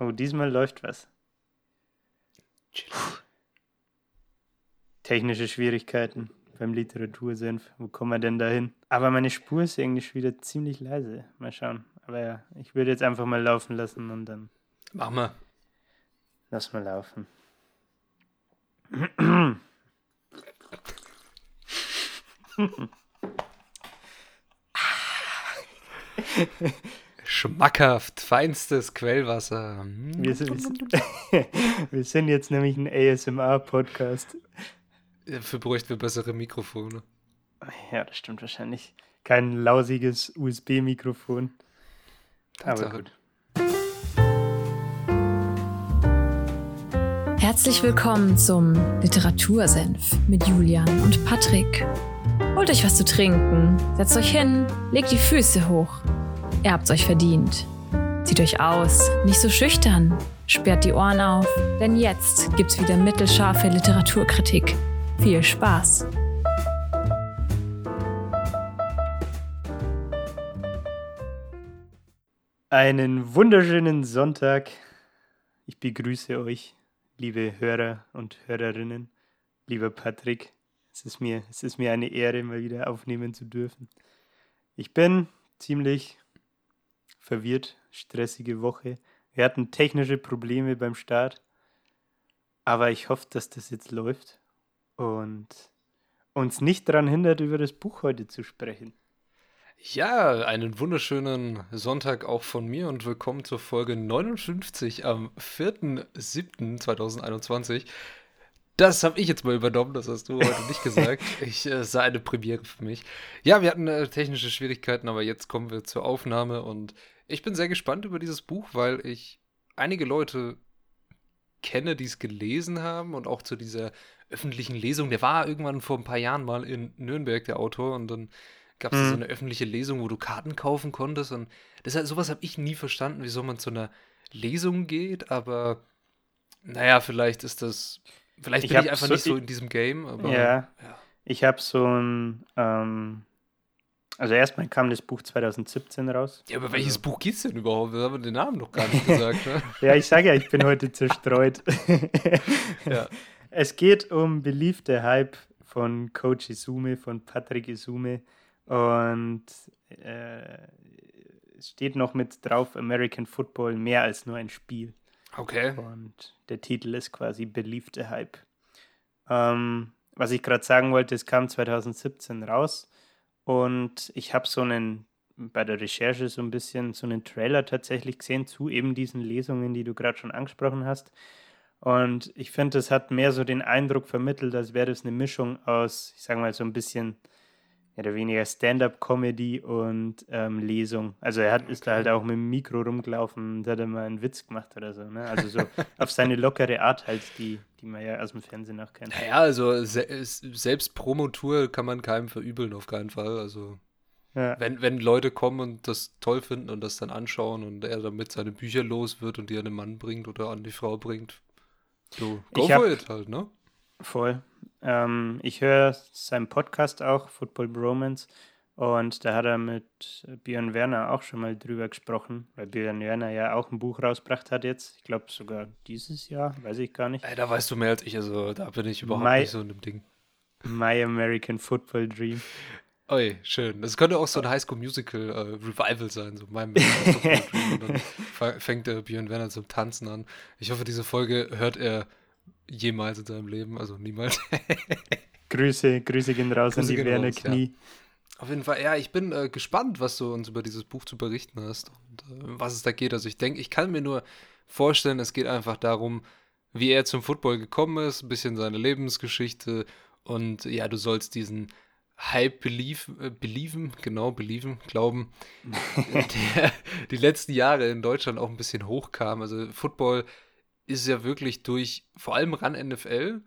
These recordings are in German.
Oh, diesmal läuft was. Technische Schwierigkeiten beim Literatursenf. Wo kommen wir denn da hin? Aber meine Spur ist eigentlich wieder ziemlich leise. Mal schauen. Aber ja, ich würde jetzt einfach mal laufen lassen und dann. Mach mal. Lass mal laufen. Schmackhaft, feinstes Quellwasser. Wir sind, wir sind, wir sind jetzt nämlich ein ASMR-Podcast. Dafür bräuchten wir bessere Mikrofone. Ja, das stimmt wahrscheinlich. Kein lausiges USB-Mikrofon. Aber gut. Herzlich willkommen zum Literatursenf mit Julian und Patrick. Holt euch was zu trinken, setzt euch hin, legt die Füße hoch. Ihr habt's euch verdient. Zieht euch aus, nicht so schüchtern, sperrt die Ohren auf, denn jetzt gibt's wieder mittelscharfe Literaturkritik. Viel Spaß! Einen wunderschönen Sonntag. Ich begrüße euch, liebe Hörer und Hörerinnen. Lieber Patrick, es ist mir, es ist mir eine Ehre, mal wieder aufnehmen zu dürfen. Ich bin ziemlich verwirrt, stressige Woche. Wir hatten technische Probleme beim Start, aber ich hoffe, dass das jetzt läuft und uns nicht daran hindert, über das Buch heute zu sprechen. Ja, einen wunderschönen Sonntag auch von mir und willkommen zur Folge 59 am 4.7.2021. Das habe ich jetzt mal übernommen, das hast du heute nicht gesagt. Ich äh, sah eine Premiere für mich. Ja, wir hatten äh, technische Schwierigkeiten, aber jetzt kommen wir zur Aufnahme und ich bin sehr gespannt über dieses Buch, weil ich einige Leute kenne, die es gelesen haben und auch zu dieser öffentlichen Lesung. Der war irgendwann vor ein paar Jahren mal in Nürnberg, der Autor, und dann gab es mhm. so eine öffentliche Lesung, wo du Karten kaufen konntest. Und deshalb, sowas habe ich nie verstanden, wieso man zu einer Lesung geht, aber naja, vielleicht ist das. Vielleicht ich bin ich einfach so, nicht so in diesem Game, aber. Ja. ja. Ich habe so ein. Ähm, also erstmal kam das Buch 2017 raus. Ja, aber welches also, Buch es denn überhaupt? Wir haben den Namen noch gar nicht gesagt. Ne? ja, ich sage ja, ich bin heute zerstreut. ja. Es geht um Beliebte Hype von Coach Isume, von Patrick Isume. Und äh, es steht noch mit drauf, American Football mehr als nur ein Spiel. Okay. Und der Titel ist quasi Beliebte Hype. Ähm, was ich gerade sagen wollte, es kam 2017 raus und ich habe so einen, bei der Recherche so ein bisschen so einen Trailer tatsächlich gesehen zu eben diesen Lesungen, die du gerade schon angesprochen hast. Und ich finde, es hat mehr so den Eindruck vermittelt, als wäre das eine Mischung aus, ich sage mal, so ein bisschen mehr oder weniger Stand-up-Comedy und ähm, Lesung. Also er hat, ist da halt auch mit dem Mikro rumgelaufen und hat mal einen Witz gemacht oder so. Ne? Also so auf seine lockere Art halt, die, die man ja aus dem Fernsehen auch kennt. Naja, also se selbst Promotour kann man keinem verübeln, auf keinen Fall. Also ja. wenn, wenn Leute kommen und das toll finden und das dann anschauen und er damit seine Bücher los wird und die an den Mann bringt oder an die Frau bringt, so go ich for hab, it halt, ne? Voll. Ähm, ich höre seinen Podcast auch, Football Bromance. Und da hat er mit Björn Werner auch schon mal drüber gesprochen, weil Björn Werner ja auch ein Buch rausgebracht hat jetzt. Ich glaube sogar dieses Jahr, weiß ich gar nicht. Ey, da weißt du mehr als ich, also da bin ich überhaupt My, nicht so in dem Ding. My American Football Dream. Oi, schön. Das könnte auch so ein Highschool Musical äh, Revival sein, so American Football Dream. Und dann fängt der Björn Werner zum Tanzen an. Ich hoffe, diese Folge hört er jemals in seinem Leben, also niemals. Grüße, Grüße gehen raus Grüße an die Werner Knie. Ja. Auf jeden Fall, ja, ich bin äh, gespannt, was du uns über dieses Buch zu berichten hast und äh, was es da geht. Also ich denke, ich kann mir nur vorstellen, es geht einfach darum, wie er zum Football gekommen ist, ein bisschen seine Lebensgeschichte und ja, du sollst diesen Hype belief, äh, believen, genau, believen, glauben, der die letzten Jahre in Deutschland auch ein bisschen hochkam. Also Football ist ja wirklich durch, vor allem ran NFL,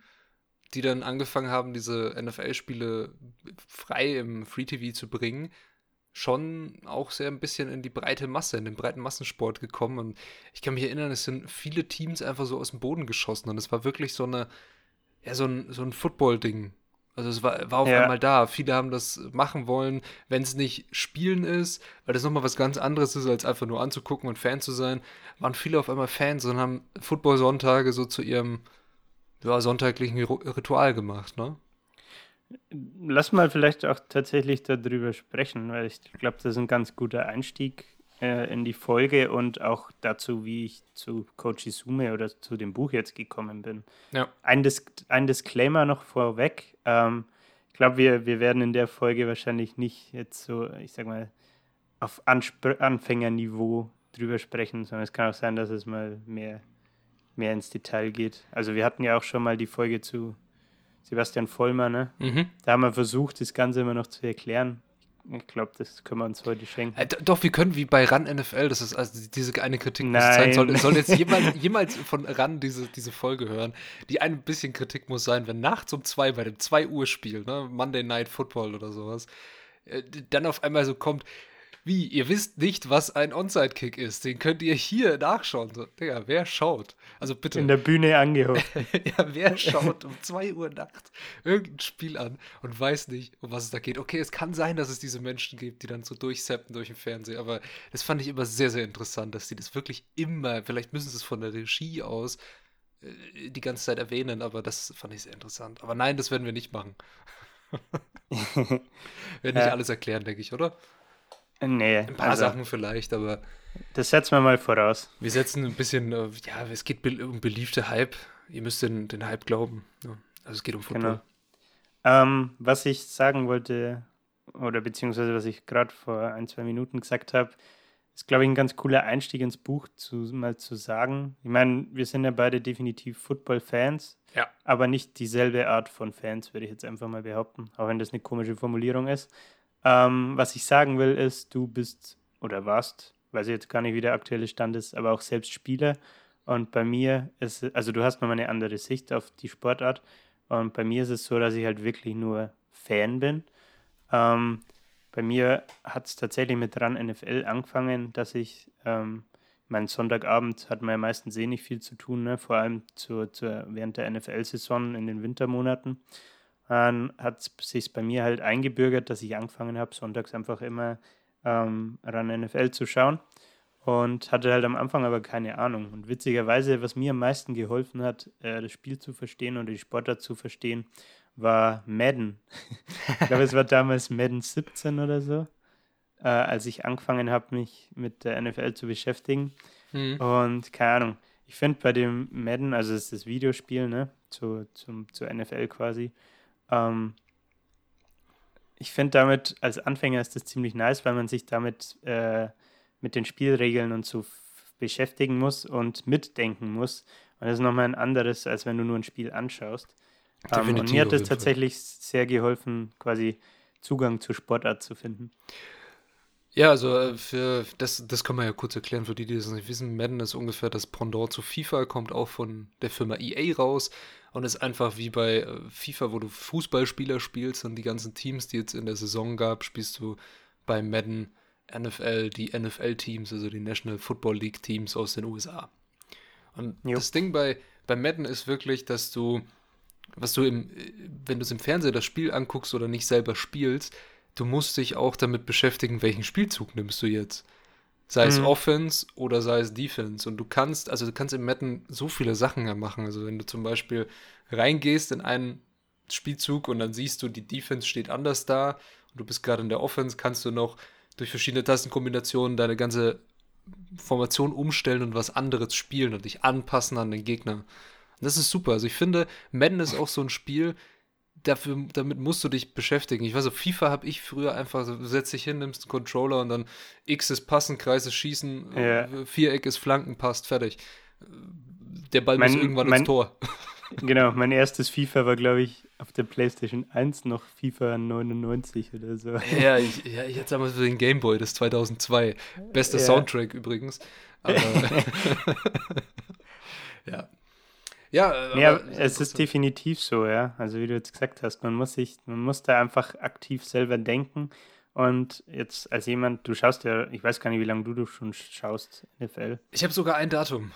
die dann angefangen haben, diese NFL-Spiele frei im Free TV zu bringen, schon auch sehr ein bisschen in die breite Masse, in den breiten Massensport gekommen. Und ich kann mich erinnern, es sind viele Teams einfach so aus dem Boden geschossen. Und es war wirklich so eine, ja, so ein, so ein Football-Ding. Also es war, war auf Ja. einmal da. Viele haben das machen wollen, wenn es nicht Spielen ist, weil das nochmal was ganz anderes ist, als einfach nur anzugucken und Fan zu sein, waren viele auf einmal Fans und haben Football-Sonntage so zu ihrem ja, sonntaglichen Ritual gemacht, ne? Lass mal vielleicht auch tatsächlich darüber sprechen, weil ich glaube, das ist ein ganz guter Einstieg äh, in die Folge und auch dazu, wie ich zu Coach Isume oder zu dem Buch jetzt gekommen bin. Ja. Ein, Dis ein Disclaimer noch vorweg. Ähm, ich glaube, wir, wir werden in der Folge wahrscheinlich nicht jetzt so, ich sag mal, auf Anspr Anfängerniveau drüber sprechen, sondern es kann auch sein, dass es mal mehr, mehr ins Detail geht. Also wir hatten ja auch schon mal die Folge zu Sebastian Vollmer, ne? Mhm. Da haben wir versucht, das Ganze immer noch zu erklären. Ich glaube, das können wir uns heute schenken. Äh, doch, wir können wie bei RAN NFL, das ist also diese eine Kritik, muss sein. Soll, soll jetzt jemals, jemals von RAN diese, diese Folge hören? Die ein bisschen Kritik muss sein, wenn nachts um zwei bei dem 2 Uhr Spiel, ne, Monday Night Football oder sowas, äh, dann auf einmal so kommt, wie, ihr wisst nicht, was ein Onside-Kick ist, den könnt ihr hier nachschauen. So, Digga, wer schaut? Also bitte. In der Bühne angehoben. ja, wer schaut um 2 Uhr nachts irgendein Spiel an und weiß nicht, um was es da geht? Okay, es kann sein, dass es diese Menschen gibt, die dann so durchseppen durch den Fernseher, aber das fand ich immer sehr, sehr interessant, dass die das wirklich immer, vielleicht müssen sie es von der Regie aus äh, die ganze Zeit erwähnen, aber das fand ich sehr interessant. Aber nein, das werden wir nicht machen. werden nicht Ja. alles erklären, denke ich, oder? Nee, Ein paar also, Sachen vielleicht, aber das setzen wir mal voraus. wir setzen ein bisschen, äh, ja, es geht um beliebte Hype. Ihr müsst den, den Hype glauben. Ja. Also es geht um Football. Genau. Ähm, was ich sagen wollte, oder beziehungsweise was ich gerade vor ein, zwei Minuten gesagt habe, ist, glaube ich, ein ganz cooler Einstieg ins Buch, zu, mal zu sagen. Ich meine, wir sind ja beide definitiv Football-Fans, Ja. aber nicht dieselbe Art von Fans, würde ich jetzt einfach mal behaupten, auch wenn das eine komische Formulierung ist. Ähm, was ich sagen will, ist, du bist oder warst, weiß ich jetzt gar nicht, wie der aktuelle Stand ist, aber auch selbst Spieler. Und bei mir ist, also du hast nochmal eine andere Sicht auf die Sportart. Und bei mir ist es so, dass ich halt wirklich nur Fan bin. Ähm, bei mir hat es tatsächlich mit RAN NFL angefangen, dass ich, ähm, mein Sonntagabend hat man ja meistens eh nicht viel zu tun, ne? vor allem zur, zur, während der NFL-Saison in den Wintermonaten. Dann hat es sich bei mir halt eingebürgert, dass ich angefangen habe, sonntags einfach immer ähm, RAN NFL zu schauen und hatte halt am Anfang aber keine Ahnung. Und witzigerweise, was mir am meisten geholfen hat, äh, das Spiel zu verstehen oder die Sportart zu verstehen, war Madden. ich glaube, es war damals Madden 17 oder so, äh, als ich angefangen habe, mich mit der NFL zu beschäftigen. Mhm. Und keine Ahnung, ich finde bei dem Madden, also es ist das Videospiel, ne, zu, zum, zur NFL quasi, ähm, ich finde damit, als Anfänger ist das ziemlich nice, weil man sich damit äh, mit den Spielregeln und so beschäftigen muss und mitdenken muss. Und das ist nochmal ein anderes, als wenn du nur ein Spiel anschaust. Ähm, und mir hat es tatsächlich sehr geholfen, quasi Zugang zur Sportart zu finden. Ja, also äh, für das, das kann man ja kurz erklären, für die, die das nicht wissen. Madden ist ungefähr das Pendant zu FIFA, kommt auch von der Firma EA raus und ist einfach wie bei äh, FIFA, wo du Fußballspieler spielst und die ganzen Teams, die jetzt in der Saison gab, spielst du bei Madden NFL die NFL-Teams, also die National Football League-Teams aus den USA. Und Jo. das Ding bei, bei Madden ist wirklich, dass du, was du im, wenn du es im Fernsehen das Spiel anguckst oder nicht selber spielst, du musst dich auch damit beschäftigen, welchen Spielzug nimmst du jetzt. Sei es Mhm. Offense oder sei es Defense. Und du kannst, also du kannst im Madden so viele Sachen ja machen. Also wenn du zum Beispiel reingehst in einen Spielzug und dann siehst du, die Defense steht anders da und du bist gerade in der Offense, kannst du noch durch verschiedene Tastenkombinationen deine ganze Formation umstellen und was anderes spielen und dich anpassen an den Gegner. Und das ist super. Also ich finde, Madden ist auch so ein Spiel, dafür, damit musst du dich beschäftigen. Ich weiß, auf FIFA habe ich früher einfach so, du setzt dich hin, nimmst einen Controller und dann X ist passen, Kreis ist schießen, äh, Viereck ist flanken, passt, fertig. Der Ball Mein- muss irgendwann mein- ins Tor. Genau, mein erstes FIFA war, glaube ich, auf der PlayStation 1 noch FIFA 99 oder so. Ja, ich, ja, ich hatte damals den Gameboy, das 2002. Bester Ja. Soundtrack übrigens. Aber, ja. Ja, Ja, es ist definitiv so, ja. Also wie du jetzt gesagt hast, man muss sich, man muss da einfach aktiv selber denken. Und jetzt als jemand, du schaust ja, ich weiß gar nicht, wie lange du, du schon schaust, NFL. Ich habe sogar ein Datum.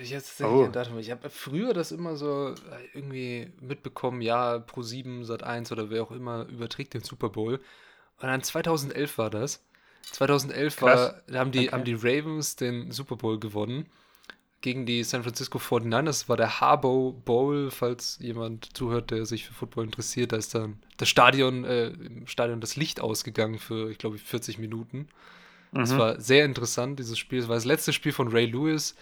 Ich jetzt oh. ich habe früher das immer so äh, irgendwie mitbekommen, ja, Pro 7, Sat 1 oder wer auch immer überträgt den Super Bowl. Und dann 2011 war das. 2011 war, haben, die, okay. haben die Ravens den Super Bowl gewonnen gegen die San Francisco 49ers. Das war der Harbour Bowl, falls jemand zuhört, der sich für Football interessiert. Da ist dann das Stadion, äh, im Stadion das Licht ausgegangen für, ich glaube, 40 Minuten. Mhm. Das war sehr interessant, dieses Spiel. Es war das letzte Spiel von Ray Lewis,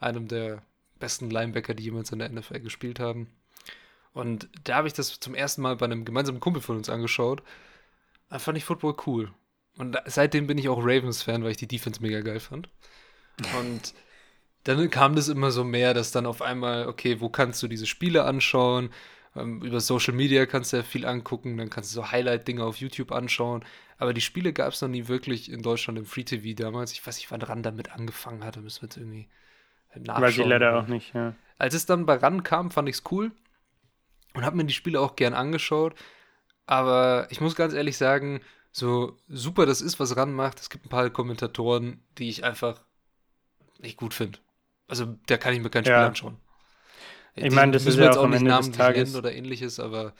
einem der besten Linebacker, die jemals in der NFL gespielt haben. Und da habe ich das zum ersten Mal bei einem gemeinsamen Kumpel von uns angeschaut. Da fand ich Football cool. Und seitdem bin ich auch Ravens-Fan, weil ich die Defense mega geil fand. Und dann kam das immer so mehr, dass dann auf einmal, okay, wo kannst du diese Spiele anschauen? Ähm, über Social Media kannst du ja viel angucken, dann kannst du so Highlight-Dinge auf YouTube anschauen. Aber die Spiele gab es noch nie wirklich in Deutschland im Free TV damals. Ich weiß nicht, wann RAN damit angefangen hatte, müssen wir jetzt irgendwie nachschauen. Weiß ich leider auch nicht, ja. Als es dann bei RAN kam, fand ich es cool und habe mir die Spiele auch gern angeschaut. Aber ich muss ganz ehrlich sagen, so super das ist, was RAN macht, es gibt ein paar Kommentatoren, die ich einfach nicht gut finde. Also, da kann ich mir kein Spiel ja. anschauen. Ich meine, das ist ja auch, auch nicht Namen nennen oder ähnliches, aber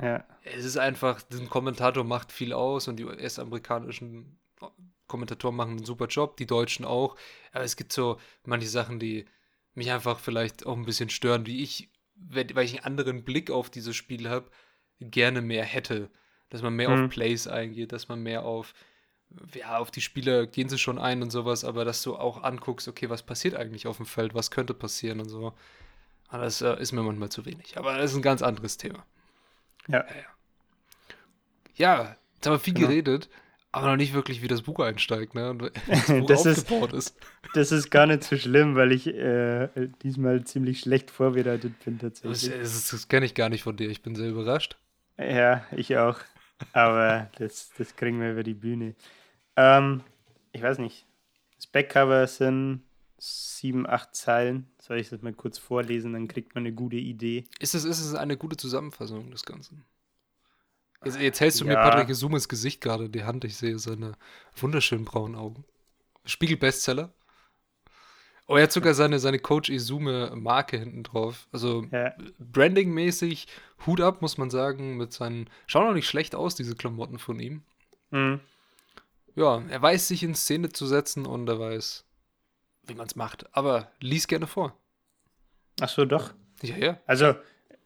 ja. es ist einfach, ein Kommentator macht viel aus und die US-amerikanischen Kommentatoren machen einen super Job, die Deutschen auch. Aber es gibt so manche Sachen, die mich einfach vielleicht auch ein bisschen stören, wie ich, weil ich einen anderen Blick auf dieses Spiel habe, gerne mehr hätte. Dass man mehr mhm. auf Plays eingeht, dass man mehr auf ja, auf die Spieler gehen sie schon ein und sowas, aber dass du auch anguckst, okay, was passiert eigentlich auf dem Feld, was könnte passieren und so. Aber das äh, ist mir manchmal zu wenig. Aber das ist ein ganz anderes Thema. Ja. Ja, jetzt haben wir viel genau. geredet, aber noch nicht wirklich, wie das Buch einsteigt, ne? Und das, Buch das aufgebaut ist, ist. Das ist gar nicht so schlimm, weil ich äh, diesmal ziemlich schlecht vorbereitet bin tatsächlich. Das, das, das kenne ich gar nicht von dir. Ich bin sehr überrascht. Ja, ich auch. Aber das, das kriegen wir über die Bühne. Ähm, ich weiß nicht. Das Backcover sind sieben, acht Zeilen. Soll ich das mal kurz vorlesen, dann kriegt man eine gute Idee. Ist es, ist es eine gute Zusammenfassung des Ganzen? Jetzt, jetzt hältst du ja. mir Patrick ins Gesicht gerade, die Hand, ich sehe seine wunderschönen braunen Augen. Spiegel-Bestseller. Oh, er hat sogar seine, seine Coach Izume-Marke hinten drauf. Also ja. Branding-mäßig, Hut ab, muss man sagen, mit seinen. Schauen auch nicht schlecht aus, diese Klamotten von ihm. Mhm ja, er weiß, sich in Szene zu setzen und er weiß, wie man es macht. Aber lies gerne vor. Ach so, doch. Ja, ja. Also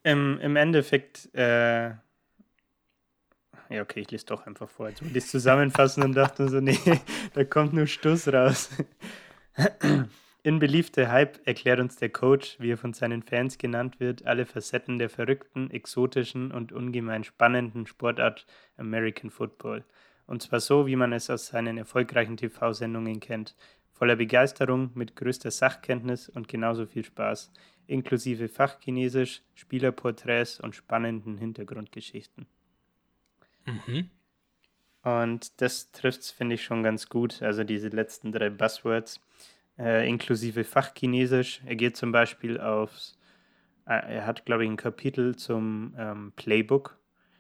im, im Endeffekt, äh, ja, okay, ich lese doch einfach vor. Jetzt wollte ich es zusammenfassen und dachte so, nee, da kommt nur Stuss raus. In beliebte Hype erklärt uns der Coach, wie er von seinen Fans genannt wird, alle Facetten der verrückten, exotischen und ungemein spannenden Sportart American Football. Und zwar so, wie man es aus seinen erfolgreichen TV-Sendungen kennt. Voller Begeisterung, mit größter Sachkenntnis und genauso viel Spaß. Inklusive Fachchinesisch, Spielerporträts und spannenden Hintergrundgeschichten. Mhm. Und das trifft es, finde ich, schon ganz gut. Also diese letzten drei Buzzwords. Äh, inklusive Fachchinesisch. Er geht zum Beispiel aufs, äh, er hat, glaube ich, ein Kapitel zum ähm, Playbook,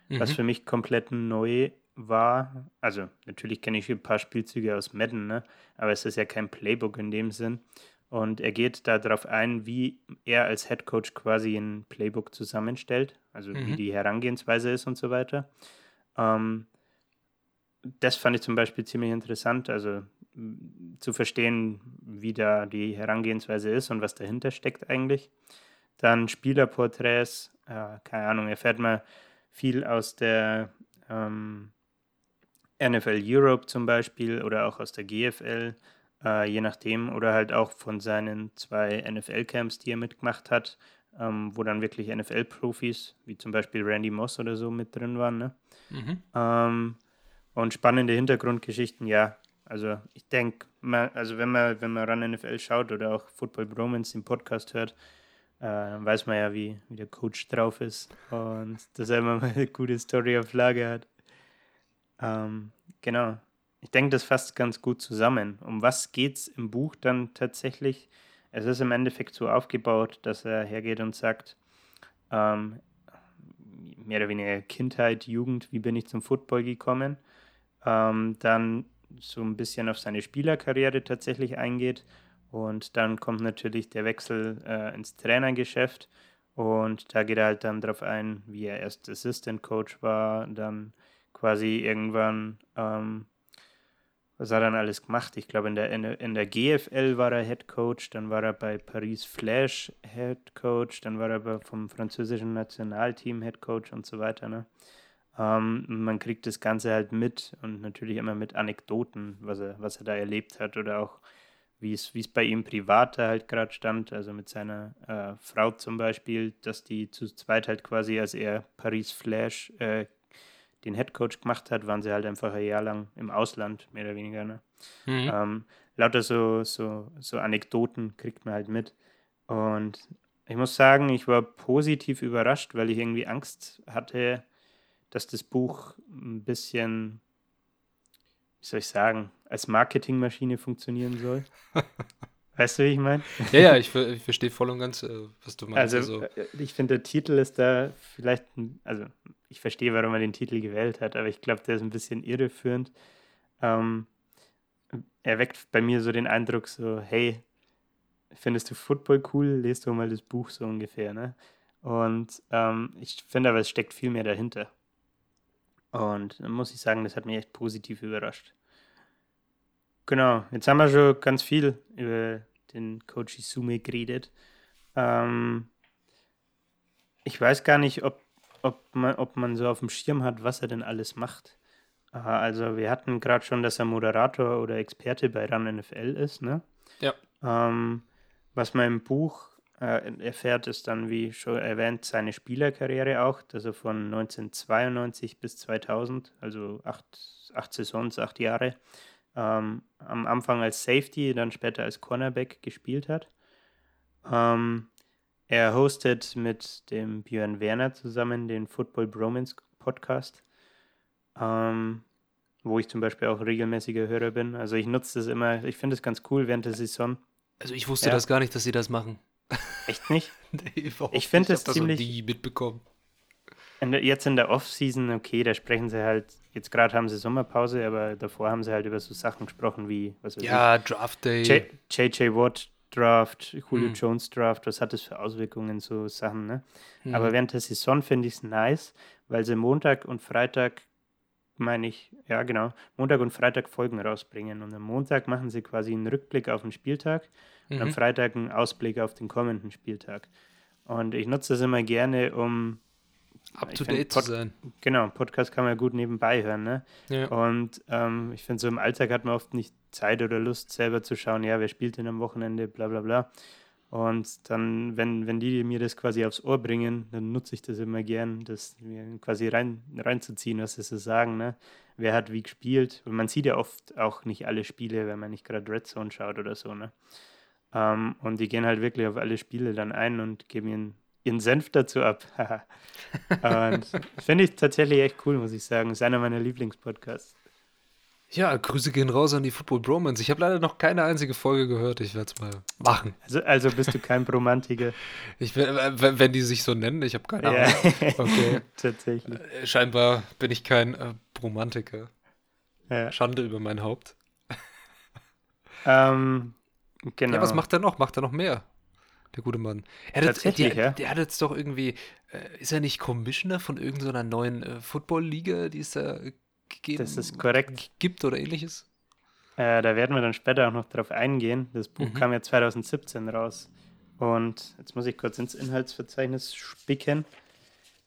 mhm. was für mich komplett neu war, also natürlich kenne ich ein paar Spielzüge aus Madden, ne? aber es ist ja kein Playbook in dem Sinn. Und er geht darauf ein, wie er als Head Coach quasi ein Playbook zusammenstellt, also mhm. wie die Herangehensweise ist und so weiter. Ähm, das fand ich zum Beispiel ziemlich interessant, also zu verstehen, wie da die Herangehensweise ist und was dahinter steckt eigentlich. Dann Spielerporträts, äh, keine Ahnung, erfährt man viel aus der ähm, NFL Europe zum Beispiel oder auch aus der GFL, äh, je nachdem, oder halt auch von seinen zwei NFL-Camps, die er mitgemacht hat, ähm, wo dann wirklich NFL-Profis, wie zum Beispiel Randy Moss oder so, mit drin waren. Ne? Mhm. Ähm, und spannende Hintergrundgeschichten, ja. Also ich denke, also wenn man, wenn man ran NFL schaut oder auch Football Bromance im Podcast hört, äh, weiß man ja, wie, wie der Coach drauf ist und dass er immer mal eine gute Story auf Lage hat. Ähm, genau. Ich denke, das fasst ganz gut zusammen. Um was geht es im Buch dann tatsächlich? Es ist im Endeffekt so aufgebaut, dass er hergeht und sagt, ähm, mehr oder weniger Kindheit, Jugend, wie bin ich zum Football gekommen? Ähm, dann so ein bisschen auf seine Spielerkarriere tatsächlich eingeht Und dann kommt natürlich der Wechsel äh, ins Trainergeschäft. Und da geht er halt dann darauf ein, wie er erst Assistant Coach war, dann quasi irgendwann, ähm, was hat er dann alles gemacht? Ich glaube, in der, in, der GFL war er Head Coach, dann war er bei Paris Flash Head Coach, dann war er vom französischen Nationalteam Head Coach und so weiter. Ne? Ähm, man kriegt das Ganze halt mit und natürlich immer mit Anekdoten, was er, was er da erlebt hat oder auch wie es, es bei ihm privat halt gerade stand, also mit seiner äh, Frau zum Beispiel, dass die zu zweit halt quasi, als er Paris Flash äh, den Headcoach gemacht hat, waren sie halt einfach ein Jahr lang im Ausland, mehr oder weniger. Ne? Mhm. Ähm, lauter so, so, so Anekdoten kriegt man halt mit. Und ich muss sagen, ich war positiv überrascht, weil ich irgendwie Angst hatte, dass das Buch ein bisschen, wie soll ich sagen, als Marketingmaschine funktionieren soll. Weißt du, wie ich meine? Ja, ja, ich, ich, verstehe voll und ganz, äh, was du meinst. Also, also. Äh, ich finde, der Titel ist da vielleicht, also ich verstehe, warum er den Titel gewählt hat, aber ich glaube, der ist ein bisschen irreführend. Ähm, er weckt bei mir so den Eindruck, so, hey, findest du Football cool? Lest du mal das Buch so ungefähr, ne? Und ähm, ich finde aber, es steckt viel mehr dahinter. Und dann muss ich sagen, das hat mich echt positiv überrascht. Genau, jetzt haben wir schon ganz viel über den Coach Isume geredet. Ähm, ich weiß gar nicht, ob, ob, man, ob man so auf dem Schirm hat, was er denn alles macht. Äh, also wir hatten gerade schon, dass er Moderator oder Experte bei RAN NFL ist, ne? Ja. Ähm, was man im Buch äh, erfährt, ist dann, wie schon erwähnt, seine Spielerkarriere auch, also von 1992 bis 2000, also acht, acht Saisons, acht Jahre, ähm, am Anfang als Safety, dann später als Cornerback gespielt hat. Ähm, er hostet mit dem Björn Werner zusammen den Football Bromance Podcast, ähm, wo ich zum Beispiel auch regelmäßiger Hörer bin. Also ich nutze das immer, ich finde es ganz cool während der Saison. Also ich wusste ja. das gar nicht, dass sie das machen. Echt nicht? nee, ich finde es ziemlich. Das mitbekommen. In der, jetzt in der Off-Season, okay, da sprechen sie halt, jetzt gerade haben sie Sommerpause, aber davor haben sie halt über so Sachen gesprochen wie, was weiß Ja, ich, Draft Day. JJ Watt Draft, Julio hm. Jones Draft, was hat das für Auswirkungen, so Sachen, ne? Hm. Aber während der Saison finde ich es nice, weil sie Montag und Freitag, meine ich, ja genau, Montag und Freitag Folgen rausbringen. Und am Montag machen sie quasi einen Rückblick auf den Spieltag mhm. und am mhm. Freitag einen Ausblick auf den kommenden Spieltag. Und ich nutze das immer gerne, um up to date zu sein. Genau, Podcast kann man gut nebenbei hören. Ne? Ja. Und ähm, ich finde, so im Alltag hat man oft nicht Zeit oder Lust, selber zu schauen, ja, wer spielt denn am Wochenende, bla bla bla. Und dann, wenn, wenn die mir das quasi aufs Ohr bringen, dann nutze ich das immer gern, das mir quasi rein, reinzuziehen, was sie so sagen. Ne? Wer hat wie gespielt? Und man sieht ja oft auch nicht alle Spiele, wenn man nicht gerade Red Zone schaut oder so. Ne? Ähm, und die gehen halt wirklich auf alle Spiele dann ein und geben ihren, ihren Senf dazu ab. und finde ich tatsächlich echt cool, muss ich sagen. Ist einer meiner Lieblingspodcasts. Ja, Grüße gehen raus an die Football Bromance. Ich habe leider noch keine einzige Folge gehört. Ich werde es mal machen. Also, also bist du kein Bromantiker? ich, wenn, wenn die sich so nennen, ich habe keine Ahnung. Ja. Okay. Tatsächlich. Äh, scheinbar bin ich kein äh, Bromantiker. Ja. Schande über mein Haupt. Ähm, Genau. Ja, was macht er noch? Macht er noch mehr? Der gute Mann. Er hat, Tatsächlich, der, ja? der hat jetzt doch irgendwie, äh, ist er nicht Commissioner von irgendeiner neuen äh, Football-Liga, die es da gegeben Das ist korrekt. Gibt oder ähnliches? Äh, da werden wir dann später auch noch drauf eingehen. Das Buch mhm. kam ja 2017 raus. Und jetzt muss ich kurz ins Inhaltsverzeichnis spicken.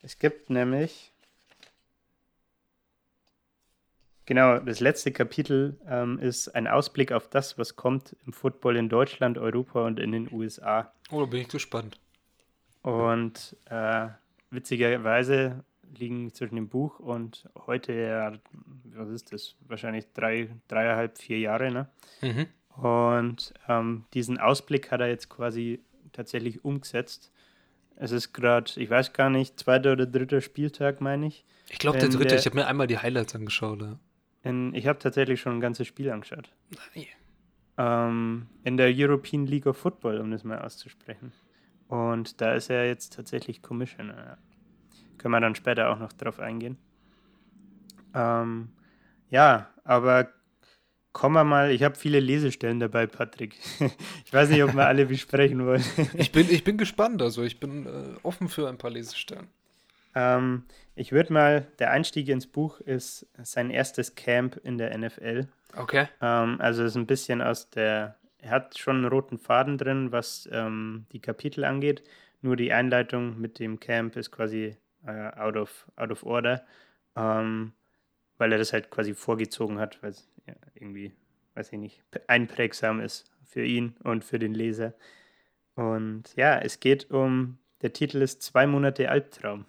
Es gibt nämlich Genau, das letzte Kapitel ähm, ist ein Ausblick auf das, was kommt im Football in Deutschland, Europa und in den USA. Oh, da bin ich gespannt. Und äh, witzigerweise liegen zwischen dem Buch und heute, was ist das? Wahrscheinlich drei, dreieinhalb, vier Jahre, ne? Mhm. Und ähm, diesen Ausblick hat er jetzt quasi tatsächlich umgesetzt. Es ist gerade, ich weiß gar nicht, zweiter oder dritter Spieltag, meine ich. Ich glaube, der dritte. Der, ich habe mir einmal die Highlights angeschaut. Ja. In, ich habe tatsächlich schon ein ganzes Spiel angeschaut. Ähm, in der European League of Football, um das mal auszusprechen. Und da ist er jetzt tatsächlich Commissioner. Können wir dann später auch noch drauf eingehen. Ähm, ja, aber Kommen wir mal, ich habe viele Lesestellen dabei, Patrick. Ich weiß nicht, ob wir alle besprechen wollen. Ich bin, ich bin gespannt, also ich bin äh, offen für ein paar Lesestellen. Ähm, ich würde mal, der Einstieg ins Buch ist sein erstes Camp in der NFL. Okay. Ähm, also ist ein bisschen aus der, er hat schon einen roten Faden drin, was ähm, die Kapitel angeht. Nur die Einleitung mit dem Camp ist quasi äh, out, of, out of order, ähm, weil er das halt quasi vorgezogen hat, weil es ja, irgendwie, weiß ich nicht, einprägsam ist für ihn und für den Leser. Und ja, es geht um, der Titel ist Zwei Monate Albtraum.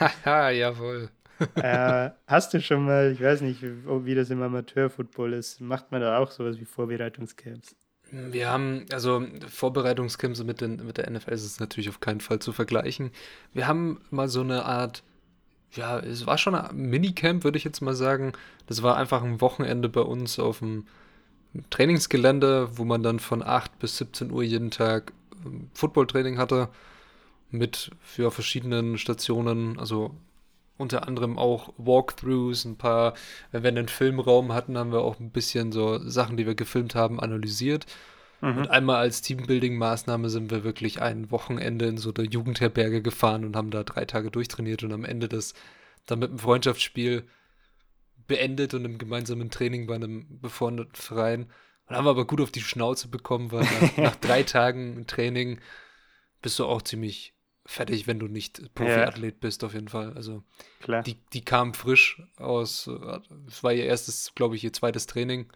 Haha, jawohl. äh, hast du schon mal, ich weiß nicht, wie, wie das im Amateurfootball ist, macht man da auch sowas wie Vorbereitungscamps? Wir haben, also Vorbereitungscamps mit, den, mit der NFL ist es natürlich auf keinen Fall zu vergleichen. Wir haben mal so eine Art, ja, es war schon ein Minicamp, würde ich jetzt mal sagen. Das war einfach ein Wochenende bei uns auf dem Trainingsgelände, wo man dann von 8 bis 17 Uhr jeden Tag ähm, Footballtraining hatte. Mit für verschiedenen Stationen, also unter anderem auch Walkthroughs, ein paar, wenn wir einen Filmraum hatten, haben wir auch ein bisschen so Sachen, die wir gefilmt haben, analysiert. Mhm. Und einmal als Teambuilding-Maßnahme sind wir wirklich ein Wochenende in so der Jugendherberge gefahren und haben da drei Tage durchtrainiert und am Ende das dann mit einem Freundschaftsspiel beendet und im gemeinsamen Training bei einem befreundeten Verein. Und haben wir aber gut auf die Schnauze bekommen, weil nach, nach drei Tagen Training bist du auch ziemlich fertig, wenn du nicht Profiathlet ja. bist, auf jeden Fall. Also Klar. Die, die kam frisch aus, es war ihr erstes, glaube ich, ihr zweites Training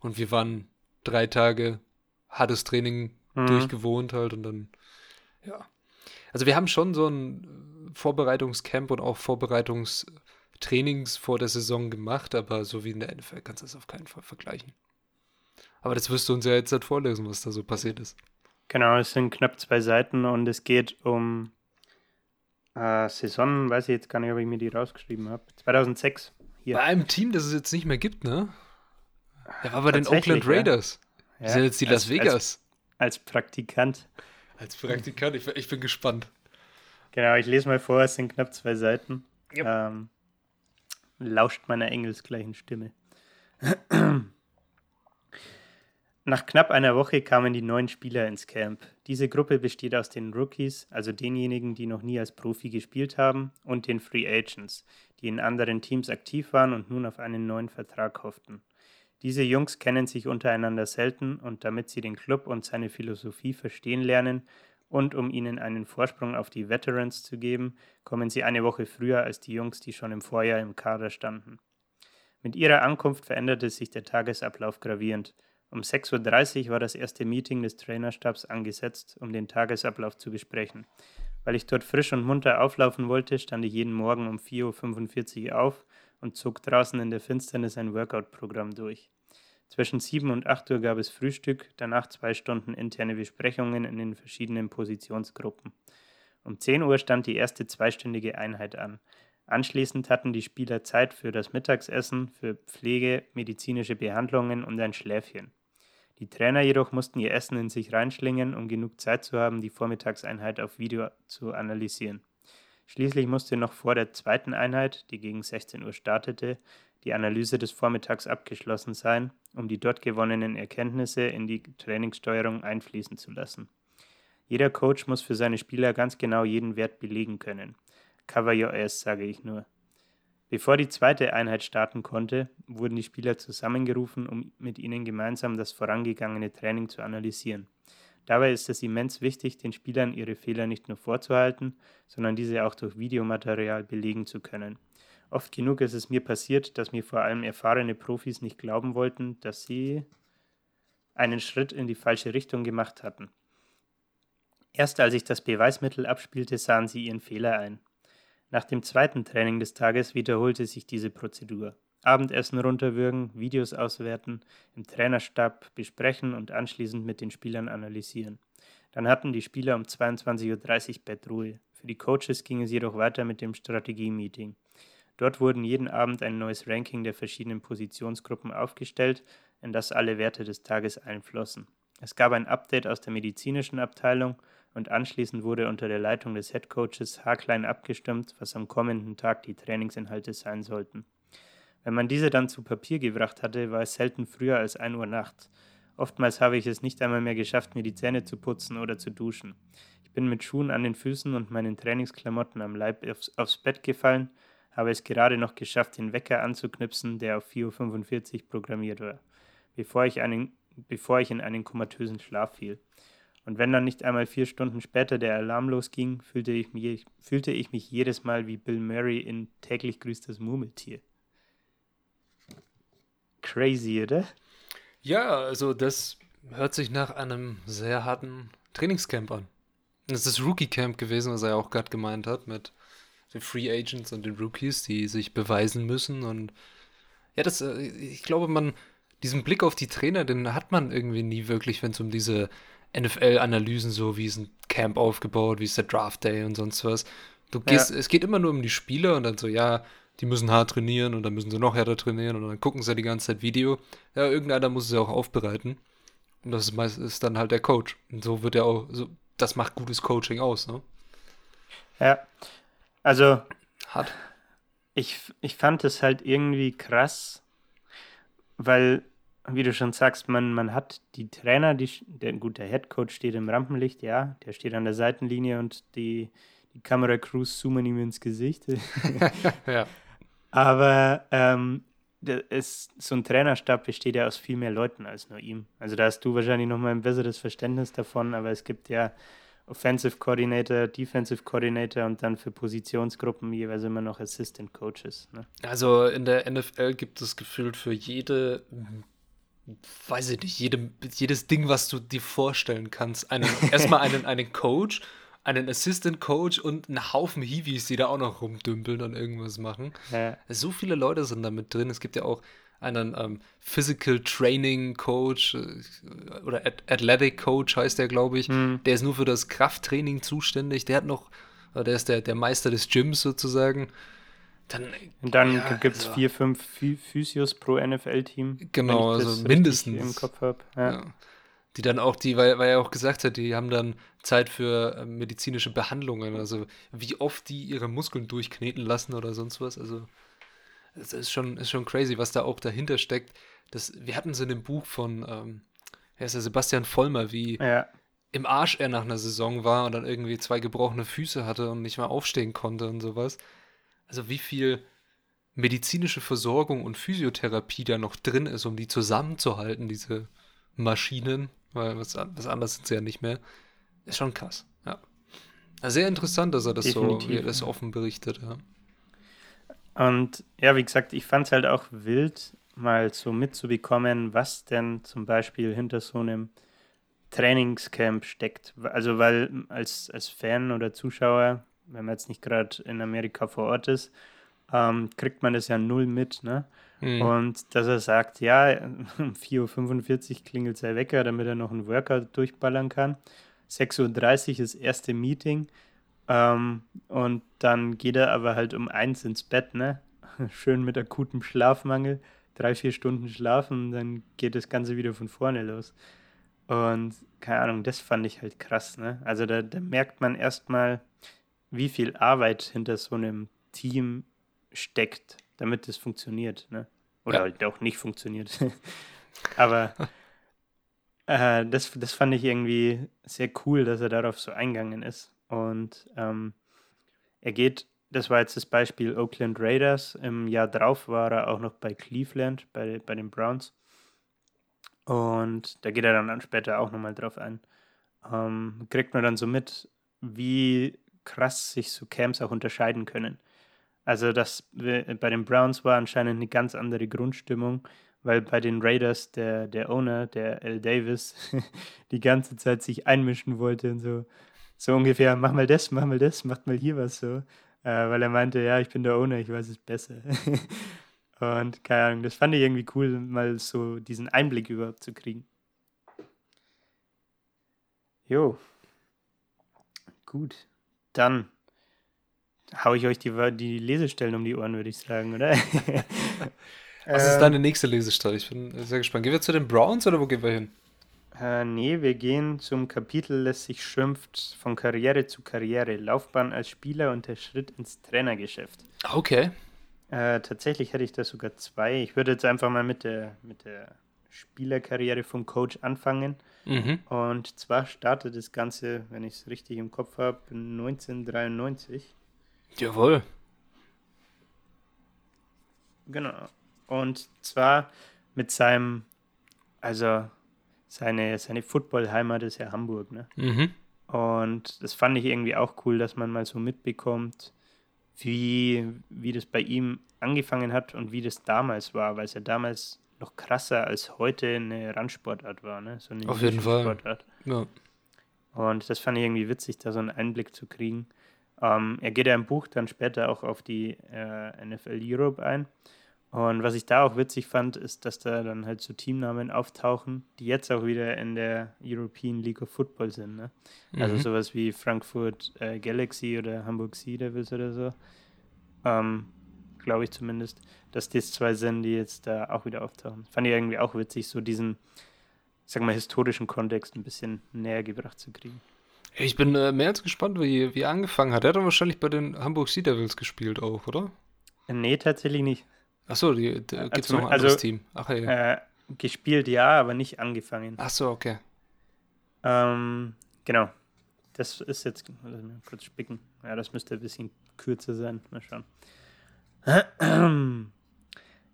und wir waren drei Tage hartes Training mhm. durchgewohnt halt und dann, ja. Also wir haben schon so ein Vorbereitungscamp und auch Vorbereitungstrainings vor der Saison gemacht, aber so wie in der NFL kannst du das auf keinen Fall vergleichen. Aber das wirst du uns ja jetzt halt vorlesen, was da so passiert ist. Genau, es sind knapp zwei Seiten und es geht um äh, Saison, weiß ich jetzt gar nicht, ob ich mir die rausgeschrieben habe. 2006. Hier. Bei einem Team, das es jetzt nicht mehr gibt, ne? Er war bei den Oakland Raiders. Ja. Die sind jetzt die als, Las Vegas. Als, als, Praktikant. Als Praktikant, ich, ich, bin gespannt. Genau, ich lese mal vor, es sind knapp zwei Seiten. Yep. Ähm, lauscht meiner engelsgleichen Stimme. Nach knapp einer Woche kamen die neuen Spieler ins Camp. Diese Gruppe besteht aus den Rookies, also denjenigen, die noch nie als Profi gespielt haben, und den Free Agents, die in anderen Teams aktiv waren und nun auf einen neuen Vertrag hofften. Diese Jungs kennen sich untereinander selten und damit sie den Club und seine Philosophie verstehen lernen und um ihnen einen Vorsprung auf die Veterans zu geben, kommen sie eine Woche früher als die Jungs, die schon im Vorjahr im Kader standen. Mit ihrer Ankunft veränderte sich der Tagesablauf gravierend. Um 6.30 Uhr war das erste Meeting des Trainerstabs angesetzt, um den Tagesablauf zu besprechen. Weil ich dort frisch und munter auflaufen wollte, stand ich jeden Morgen um 4.45 Uhr auf und zog draußen in der Finsternis ein Workout-Programm durch. Zwischen 7 und 8 Uhr gab es Frühstück, danach zwei Stunden interne Besprechungen in den verschiedenen Positionsgruppen. Um 10 Uhr stand die erste zweistündige Einheit an. Anschließend hatten die Spieler Zeit für das Mittagsessen, für Pflege, medizinische Behandlungen und ein Schläfchen. Die Trainer jedoch mussten ihr Essen in sich reinschlingen, um genug Zeit zu haben, die Vormittagseinheit auf Video zu analysieren. Schließlich musste noch vor der zweiten Einheit, die gegen 16 Uhr startete, die Analyse des Vormittags abgeschlossen sein, um die dort gewonnenen Erkenntnisse in die Trainingssteuerung einfließen zu lassen. Jeder Coach muss für seine Spieler ganz genau jeden Wert belegen können. Cover your ass, sage ich nur. Bevor die zweite Einheit starten konnte, wurden die Spieler zusammengerufen, um mit ihnen gemeinsam das vorangegangene Training zu analysieren. Dabei ist es immens wichtig, den Spielern ihre Fehler nicht nur vorzuhalten, sondern diese auch durch Videomaterial belegen zu können. Oft genug ist es mir passiert, dass mir vor allem erfahrene Profis nicht glauben wollten, dass sie einen Schritt in die falsche Richtung gemacht hatten. Erst als ich das Beweismittel abspielte, sahen sie ihren Fehler ein. Nach dem zweiten Training des Tages wiederholte sich diese Prozedur. Abendessen runterwürgen, Videos auswerten, im Trainerstab besprechen und anschließend mit den Spielern analysieren. Dann hatten die Spieler um 22.30 Uhr Bettruhe. Für die Coaches ging es jedoch weiter mit dem Strategie-Meeting. Dort wurden jeden Abend ein neues Ranking der verschiedenen Positionsgruppen aufgestellt, in das alle Werte des Tages einflossen. Es gab ein Update aus der medizinischen Abteilung und anschließend wurde unter der Leitung des Headcoaches haarklein abgestimmt, was am kommenden Tag die Trainingsinhalte sein sollten. Wenn man diese dann zu Papier gebracht hatte, war es selten früher als 1 Uhr nachts. Oftmals habe ich es nicht einmal mehr geschafft, mir die Zähne zu putzen oder zu duschen. Ich bin mit Schuhen an den Füßen und meinen Trainingsklamotten am Leib aufs, aufs Bett gefallen, habe es gerade noch geschafft, den Wecker anzuknipsen, der auf 4.45 Uhr programmiert war, bevor ich, einen, bevor ich in einen komatösen Schlaf fiel. Und wenn dann nicht einmal vier Stunden später der Alarm losging, fühlte ich mich, fühlte ich mich jedes Mal wie Bill Murray in täglich grüßt das Murmeltier. Crazy, oder? Ja, also das hört sich nach einem sehr harten Trainingscamp an. Das ist das Rookie-Camp gewesen, was er auch gerade gemeint hat, mit den Free Agents und den Rookies, die sich beweisen müssen. Und ja, das, äh, ich glaube, man, diesen Blick auf die Trainer, den hat man irgendwie nie wirklich, wenn es um diese NFL-Analysen so, wie ist ein Camp aufgebaut, wie ist der Draft Day und sonst was. Du gehst, ja. es geht immer nur um die Spieler und dann so, ja, die müssen hart trainieren und dann müssen sie noch härter trainieren und dann gucken sie die ganze Zeit Video. Ja, irgendeiner muss es ja auch aufbereiten. Und das ist, meist, ist dann halt der Coach. Und so wird er auch, so, das macht gutes Coaching aus, ne? Ja. Also. Hart. Ich, ich fand es halt irgendwie krass, weil wie du schon sagst, man, man hat die Trainer, die, der, gut, der Headcoach steht im Rampenlicht, ja, der steht an der Seitenlinie und die, die Kameracrews zoomen ihm ins Gesicht. ja. Aber ähm, ist, so ein Trainerstab besteht ja aus viel mehr Leuten als nur ihm. Also da hast du wahrscheinlich nochmal ein besseres Verständnis davon, aber es gibt ja Offensive Coordinator, Defensive Coordinator und dann für Positionsgruppen jeweils immer noch Assistant Coaches. Ne? Also in der NFL gibt es gefühlt für jede weiß ich nicht, jedem, jedes Ding, was du dir vorstellen kannst. Einen, erstmal einen, einen Coach, einen Assistant Coach und einen Haufen Hiwis, die da auch noch rumdümpeln und irgendwas machen. Ja. So viele Leute sind da mit drin. Es gibt ja auch einen ähm, Physical Training Coach äh, oder Athletic Coach heißt der, glaube ich. Mhm. Der ist nur für das Krafttraining zuständig. Der hat noch, äh, der ist der, der Meister des Gyms sozusagen. Dann, und dann ja, gibt es also, vier, fünf Physios pro NFL-Team. Genau, also mindestens. Im Kopf habe. Ja. ja. Die dann auch, die, weil, weil er auch gesagt hat, die haben dann Zeit für äh, medizinische Behandlungen. Also wie oft die ihre Muskeln durchkneten lassen oder sonst was. Also es ist schon, ist schon crazy, was da auch dahinter steckt. Das, wir hatten es in dem Buch von, ähm, er ist der Sebastian Vollmer, wie ja. im Arsch er nach einer Saison war und dann irgendwie zwei gebrochene Füße hatte und nicht mal aufstehen konnte und sowas also wie viel medizinische Versorgung und Physiotherapie da noch drin ist, um die zusammenzuhalten, diese Maschinen, weil was, was anderes sind sie ja nicht mehr, ist schon krass, ja. Sehr interessant, dass er das Definitiv, so, er das offen berichtet, ja. Und ja, wie gesagt, ich fand es halt auch wild, mal so mitzubekommen, was denn zum Beispiel hinter so einem Trainingscamp steckt. Also, weil als, als Fan oder Zuschauer wenn man jetzt nicht gerade in Amerika vor Ort ist, ähm, kriegt man das ja null mit. Ne? Mhm. Und dass er sagt, ja, um 4.45 Uhr klingelt sein Wecker, damit er noch einen Workout durchballern kann. 6.30 Uhr ist das erste Meeting. Ähm, und dann geht er aber halt um eins ins Bett, ne? Schön mit akutem Schlafmangel, drei, vier Stunden schlafen, dann geht das Ganze wieder von vorne los. Und keine Ahnung, das fand ich halt krass, ne? Also da, da merkt man erstmal, wie viel Arbeit hinter so einem Team steckt, damit es funktioniert. Ne? Oder ja. halt auch nicht funktioniert. Aber äh, das, das fand ich irgendwie sehr cool, dass er darauf so eingegangen ist. Und ähm, er geht, das war jetzt das Beispiel Oakland Raiders. Im Jahr drauf war er auch noch bei Cleveland, bei, bei den Browns. Und da geht er dann später auch nochmal drauf ein. Ähm, kriegt man dann so mit, wie krass sich so Camps auch unterscheiden können. Also das bei den Browns war anscheinend eine ganz andere Grundstimmung, weil bei den Raiders der, der Owner, der L. Davis, die ganze Zeit sich einmischen wollte und so, so ungefähr, mach mal das, mach mal das, mach mal hier was so. Äh, weil er meinte, ja, ich bin der Owner, ich weiß es besser. und keine Ahnung, das fand ich irgendwie cool, mal so diesen Einblick überhaupt zu kriegen. Jo. Gut. Dann haue ich euch die, die Lesestellen um die Ohren, würde ich sagen, oder? Was ist deine nächste Lesestelle? Ich bin sehr gespannt. Gehen wir zu den Browns oder wo gehen wir hin? Äh, nee, wir gehen zum Kapitel, das sich schimpft von Karriere zu Karriere, Laufbahn als Spieler und der Schritt ins Trainergeschäft. Okay. Äh, tatsächlich hätte ich da sogar zwei. Ich würde jetzt einfach mal mit der, mit der Spielerkarriere vom Coach anfangen. Mhm. Und zwar startet das Ganze, wenn ich es richtig im Kopf habe, 1993. Jawohl. Genau. Und zwar mit seinem, also seine, seine Football-Heimat ist ja Hamburg, ne? Mhm. Und das fand ich irgendwie auch cool, dass man mal so mitbekommt, wie, wie das bei ihm angefangen hat und wie das damals war, weil es ja damals noch krasser als heute eine Randsportart war, ne? So eine Auf jeden Fall. Sportart. Ja. Und das fand ich irgendwie witzig, da so einen Einblick zu kriegen. Ähm, er geht ja im Buch dann später auch auf die äh, NFL Europe ein. Und was ich da auch witzig fand, ist, dass da dann halt so Teamnamen auftauchen, die jetzt auch wieder in der European League of Football sind. Ne? Also Mhm. sowas wie Frankfurt äh, Galaxy oder Hamburg Sea Devils oder so. Ähm, Glaube ich zumindest, dass das zwei sind, die jetzt da auch wieder auftauchen. Fand ich irgendwie auch witzig, so diesen, sag mal, historischen Kontext ein bisschen näher gebracht zu kriegen. Ich bin äh, mehr als gespannt, wie, wie er angefangen hat. Er hat dann wahrscheinlich bei den Hamburg Sea Devils gespielt auch, oder? Äh, Nee, tatsächlich nicht. Achso, da gibt es Also- noch ein anderes also, Team. Ach ja. Äh, gespielt ja, aber nicht angefangen. Achso, okay. Ähm, genau. Das ist jetzt, lass mich kurz spicken. Ja, das müsste ein bisschen kürzer sein. Mal schauen.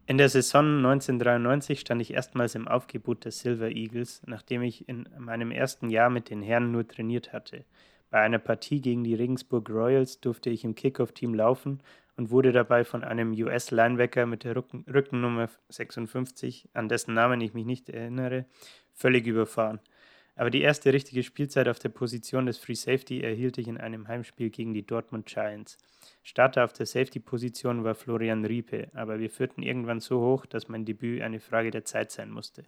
In der Saison 1993 stand ich erstmals im Aufgebot der Silver Eagles, nachdem ich in meinem ersten Jahr mit den Herren nur trainiert hatte. Bei einer Partie gegen die Regensburg Royals durfte ich im Kickoff-Team laufen und wurde dabei von einem US-Linebacker mit der Rücken Rückennummer 56, an dessen Namen ich mich nicht erinnere, völlig überfahren. Aber die erste richtige Spielzeit auf der Position des Free Safety erhielt ich in einem Heimspiel gegen die Dortmund Giants. Starter auf der Safety-Position war Florian Riepe, aber wir führten irgendwann so hoch, dass mein Debüt eine Frage der Zeit sein musste.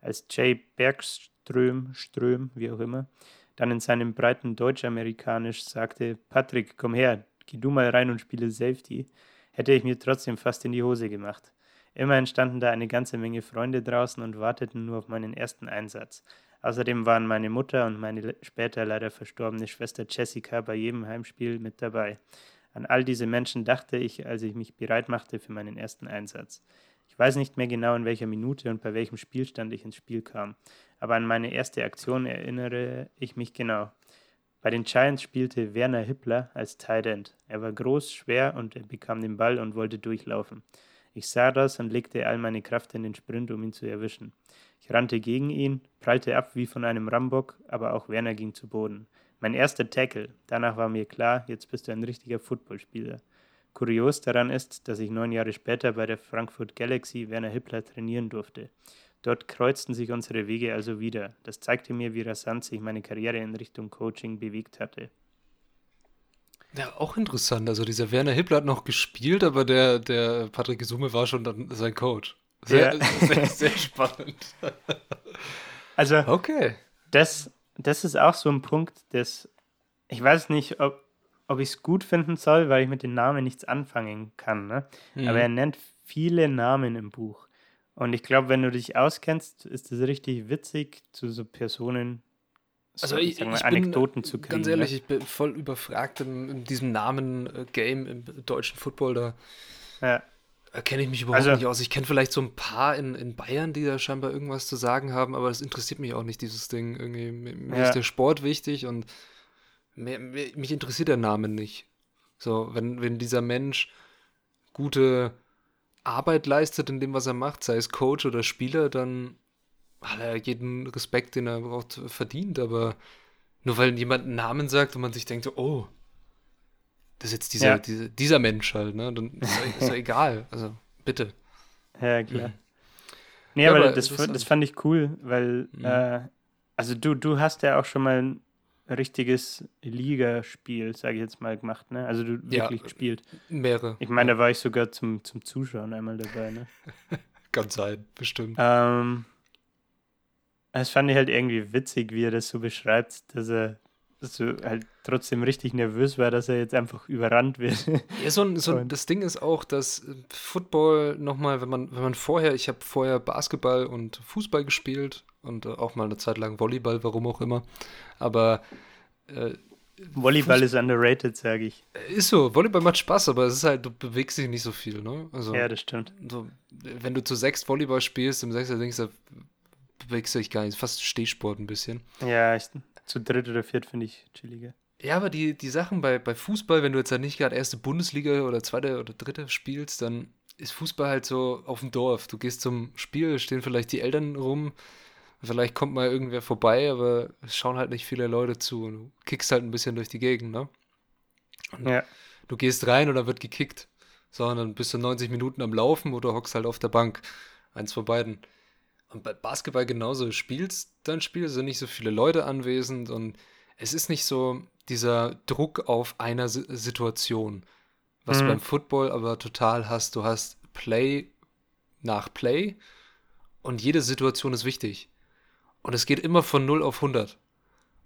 Als Jay Bergström, Ström, wie auch immer, dann in seinem breiten Deutsch-Amerikanisch sagte, Patrick, komm her, geh du mal rein und spiele Safety, hätte ich mir trotzdem fast in die Hose gemacht. Immerhin standen da eine ganze Menge Freunde draußen und warteten nur auf meinen ersten Einsatz. Außerdem waren meine Mutter und meine später leider verstorbene Schwester Jessica bei jedem Heimspiel mit dabei. An all diese Menschen dachte ich, als ich mich bereit machte für meinen ersten Einsatz. Ich weiß nicht mehr genau, in welcher Minute und bei welchem Spielstand ich ins Spiel kam, aber an meine erste Aktion erinnere ich mich genau. Bei den Giants spielte Werner Hippler als Tight End. Er war groß, schwer und er bekam den Ball und wollte durchlaufen. Ich sah das und legte all meine Kraft in den Sprint, um ihn zu erwischen. Ich rannte gegen ihn, prallte ab wie von einem Rambock, aber auch Werner ging zu Boden. Mein erster Tackle. Danach war mir klar, jetzt bist du ein richtiger Footballspieler. Kurios daran ist, dass ich neun Jahre später bei der Frankfurt Galaxy Werner Hippler trainieren durfte. Dort kreuzten sich unsere Wege also wieder. Das zeigte mir, wie rasant sich meine Karriere in Richtung Coaching bewegt hatte. Ja, auch interessant. Also dieser Werner Hippler hat noch gespielt, aber der, der Patrick Gesume war schon dann sein Coach. Sehr, Ja. sehr, sehr spannend. Also, Okay. das, das ist auch so ein Punkt, das ich weiß nicht, ob, ob ich es gut finden soll, weil ich mit den Namen nichts anfangen kann. Ne? Mhm. Aber er nennt viele Namen im Buch. Und ich glaube, wenn du dich auskennst, ist es richtig witzig, zu so Personen so, Also ich, sagen wir, ich bin, Anekdoten zu kriegen. Ganz ehrlich, ne? ich bin voll überfragt in, in diesem Namen-Game im deutschen Football. Da ja. Kenne ich mich überhaupt Also- nicht aus. Ich kenne vielleicht so ein paar in, in Bayern, die da scheinbar irgendwas zu sagen haben, aber das interessiert mich auch nicht, dieses Ding. Irgendwie, mir Ja. ist der Sport wichtig und mir, mir, mich interessiert der Name nicht. So, wenn, wenn dieser Mensch gute Arbeit leistet in dem, was er macht, sei es Coach oder Spieler, dann hat er jeden Respekt, den er braucht, verdient. Aber nur weil jemand einen Namen sagt und man sich denkt, oh, das ist jetzt dieser, Ja. dieser, dieser Mensch halt, ne? Dann ist doch, ist doch egal. Also, bitte. Ja, klar. Mhm. Nee, Ja, aber, aber das, das fand ich cool, weil, Mhm. äh, also du, du hast ja auch schon mal ein richtiges Ligaspiel, sage ich jetzt mal, gemacht, ne? Also du Ja. wirklich gespielt. Mehrere. Ich meine, da war ich sogar zum, zum Zuschauen einmal dabei, ne? Kann sein, bestimmt. Ähm, das fand ich halt irgendwie witzig, wie er das so beschreibt, dass er so halt trotzdem richtig nervös war, dass er jetzt einfach überrannt wird. Ja, so, ein- so, das Ding ist auch, dass äh, Football nochmal, wenn man, wenn man vorher, ich habe vorher Basketball und Fußball gespielt und äh, auch mal eine Zeit lang Volleyball, warum auch immer. Aber äh, Volleyball Fuß ist underrated, sage ich. Ist so, Volleyball macht Spaß, aber es ist halt, du bewegst dich nicht so viel, ne? Also, ja, das stimmt. So, wenn du zu sechs Volleyball spielst, im Sechser denkst du, bewegst du dich gar nicht. Fast Stehsport ein bisschen. Ja, ich, zu dritt oder viert finde ich chilliger. Ja, aber die, die Sachen bei, bei Fußball, wenn du jetzt halt nicht gerade erste Bundesliga oder zweite oder dritte spielst, dann ist Fußball halt so auf dem Dorf. Du gehst zum Spiel, stehen vielleicht die Eltern rum, vielleicht kommt mal irgendwer vorbei, aber es schauen halt nicht viele Leute zu. Und du kickst halt ein bisschen durch die Gegend, ne? Und ja. Du gehst rein oder wird gekickt. Sondern bist du 90 Minuten am Laufen oder hockst halt auf der Bank. Eins von beiden. Und bei Basketball genauso. Du spielst dein Spiel, sind nicht so viele Leute anwesend und es ist nicht so dieser Druck auf einer S Situation, was mhm. du beim Football aber total hast. Du hast Play nach Play und jede Situation ist wichtig. Und es geht immer von 0 auf 100.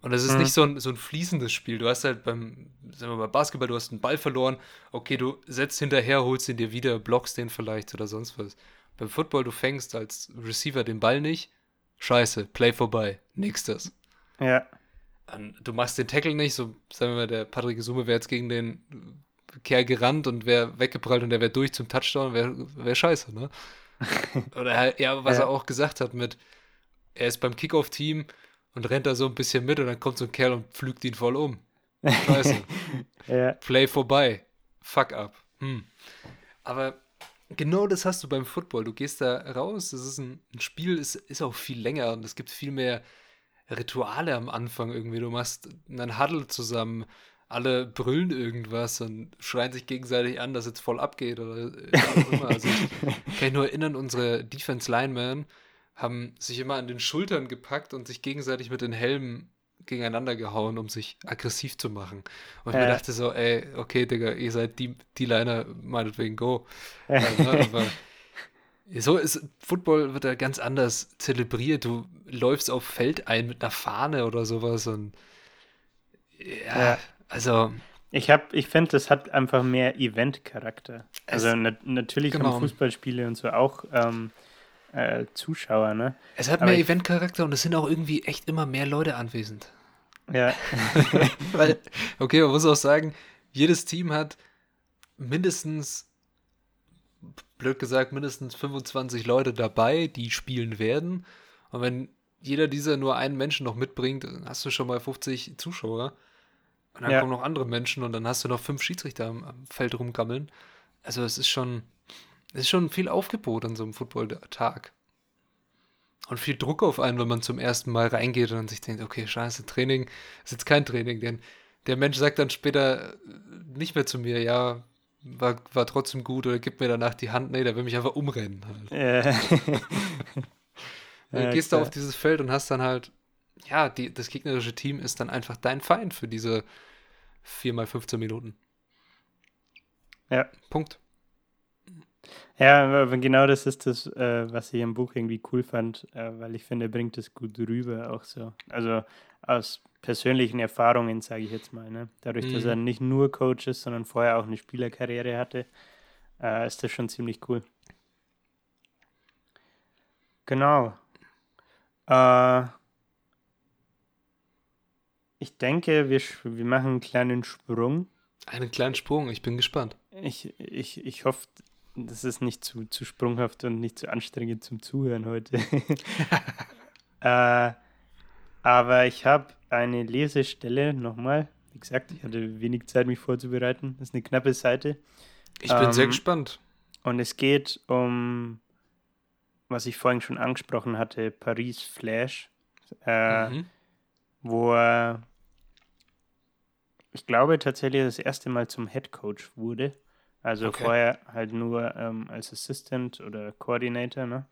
Und es ist mhm. nicht so ein, so ein fließendes Spiel. Du hast halt beim, sagen wir mal, Basketball, du hast einen Ball verloren. Okay, du setzt hinterher, holst ihn dir wieder, blockst den vielleicht oder sonst was. Beim Football, du fängst als Receiver den Ball nicht. Scheiße, Play vorbei. Nächstes. Ja. Du machst den Tackle nicht, so sagen wir mal, der Patrick Summe wäre jetzt gegen den Kerl gerannt und wäre weggeprallt und der wäre durch zum Touchdown, wäre wär scheiße, ne? Oder halt, ja, was ja. er auch gesagt hat mit, er ist beim Kickoff-Team und rennt da so ein bisschen mit und dann kommt so ein Kerl und pflügt ihn voll um. Scheiße. ja. Play vorbei. Fuck up. Hm. Aber genau das hast du beim Football. Du gehst da raus, das ist ein, ein Spiel, ist, ist auch viel länger und es gibt viel mehr Rituale am Anfang irgendwie. Du machst einen Huddle zusammen, alle brüllen irgendwas und schreien sich gegenseitig an, dass jetzt voll abgeht oder auch immer. Also ich kann mich nur erinnern, unsere Defense Linemen haben sich immer an den Schultern gepackt und sich gegenseitig mit den Helmen gegeneinander gehauen, um sich aggressiv zu machen. Und ich mir dachte so, ey, okay, Digga, ihr seid die, die Liner, meinetwegen go. Ja. Ne, aber so ist Football wird da ganz anders zelebriert. Du läufst auf Feld ein mit einer Fahne oder sowas und ja, ja. also ich habe, ich finde, das hat einfach mehr Event-Charakter. Also na natürlich genau. haben Fußballspiele und so auch ähm, äh, Zuschauer, ne? Es hat Aber mehr Event-Charakter und es sind auch irgendwie echt immer mehr Leute anwesend. Ja. Weil, okay, man muss auch sagen, jedes Team hat mindestens blöd gesagt, mindestens 25 Leute dabei, die spielen werden. Und wenn jeder dieser nur einen Menschen noch mitbringt, dann hast du schon mal 50 Zuschauer. Und dann ja. kommen noch andere Menschen und dann hast du noch fünf Schiedsrichter am, am Feld rumgammeln. Also es ist schon, es ist schon viel Aufgebot an so einem Football-Tag. Und viel Druck auf einen, wenn man zum ersten Mal reingeht und sich denkt, okay, scheiße, Training ist jetzt kein Training, denn der Mensch sagt dann später nicht mehr zu mir, ja, war, war trotzdem gut oder gibt mir danach die Hand. Nee, der will mich einfach umrennen halt. Ja. ja, gehst du auf dieses Feld und hast dann halt, ja, die, das gegnerische Team ist dann einfach dein Feind für diese 4 mal 15 Minuten. Ja. Punkt. Ja, genau das ist das, äh, was ich im Buch irgendwie cool fand, äh, weil ich finde, er bringt es gut rüber auch so. Also aus persönlichen Erfahrungen, sage ich jetzt mal. Ne? Dadurch, mhm. dass er nicht nur Coach ist, sondern vorher auch eine Spielerkarriere hatte, äh, ist das schon ziemlich cool. Genau. Äh, ich denke, wir, wir machen einen kleinen Sprung. Einen kleinen Sprung, ich bin gespannt. Ich, ich, ich hoffe, das ist nicht zu, zu sprunghaft und nicht zu anstrengend zum Zuhören heute. äh, aber ich habe eine Lesestelle nochmal. Wie gesagt, ich hatte wenig Zeit, mich vorzubereiten. Das ist eine knappe Seite. Ich bin ähm, sehr gespannt. Und es geht um, was ich vorhin schon angesprochen hatte, Paris Flash, äh, mhm. wo er, ich glaube, tatsächlich das erste Mal zum Head Coach wurde. Also okay. vorher halt nur ähm, als Assistant oder Coordinator, ne?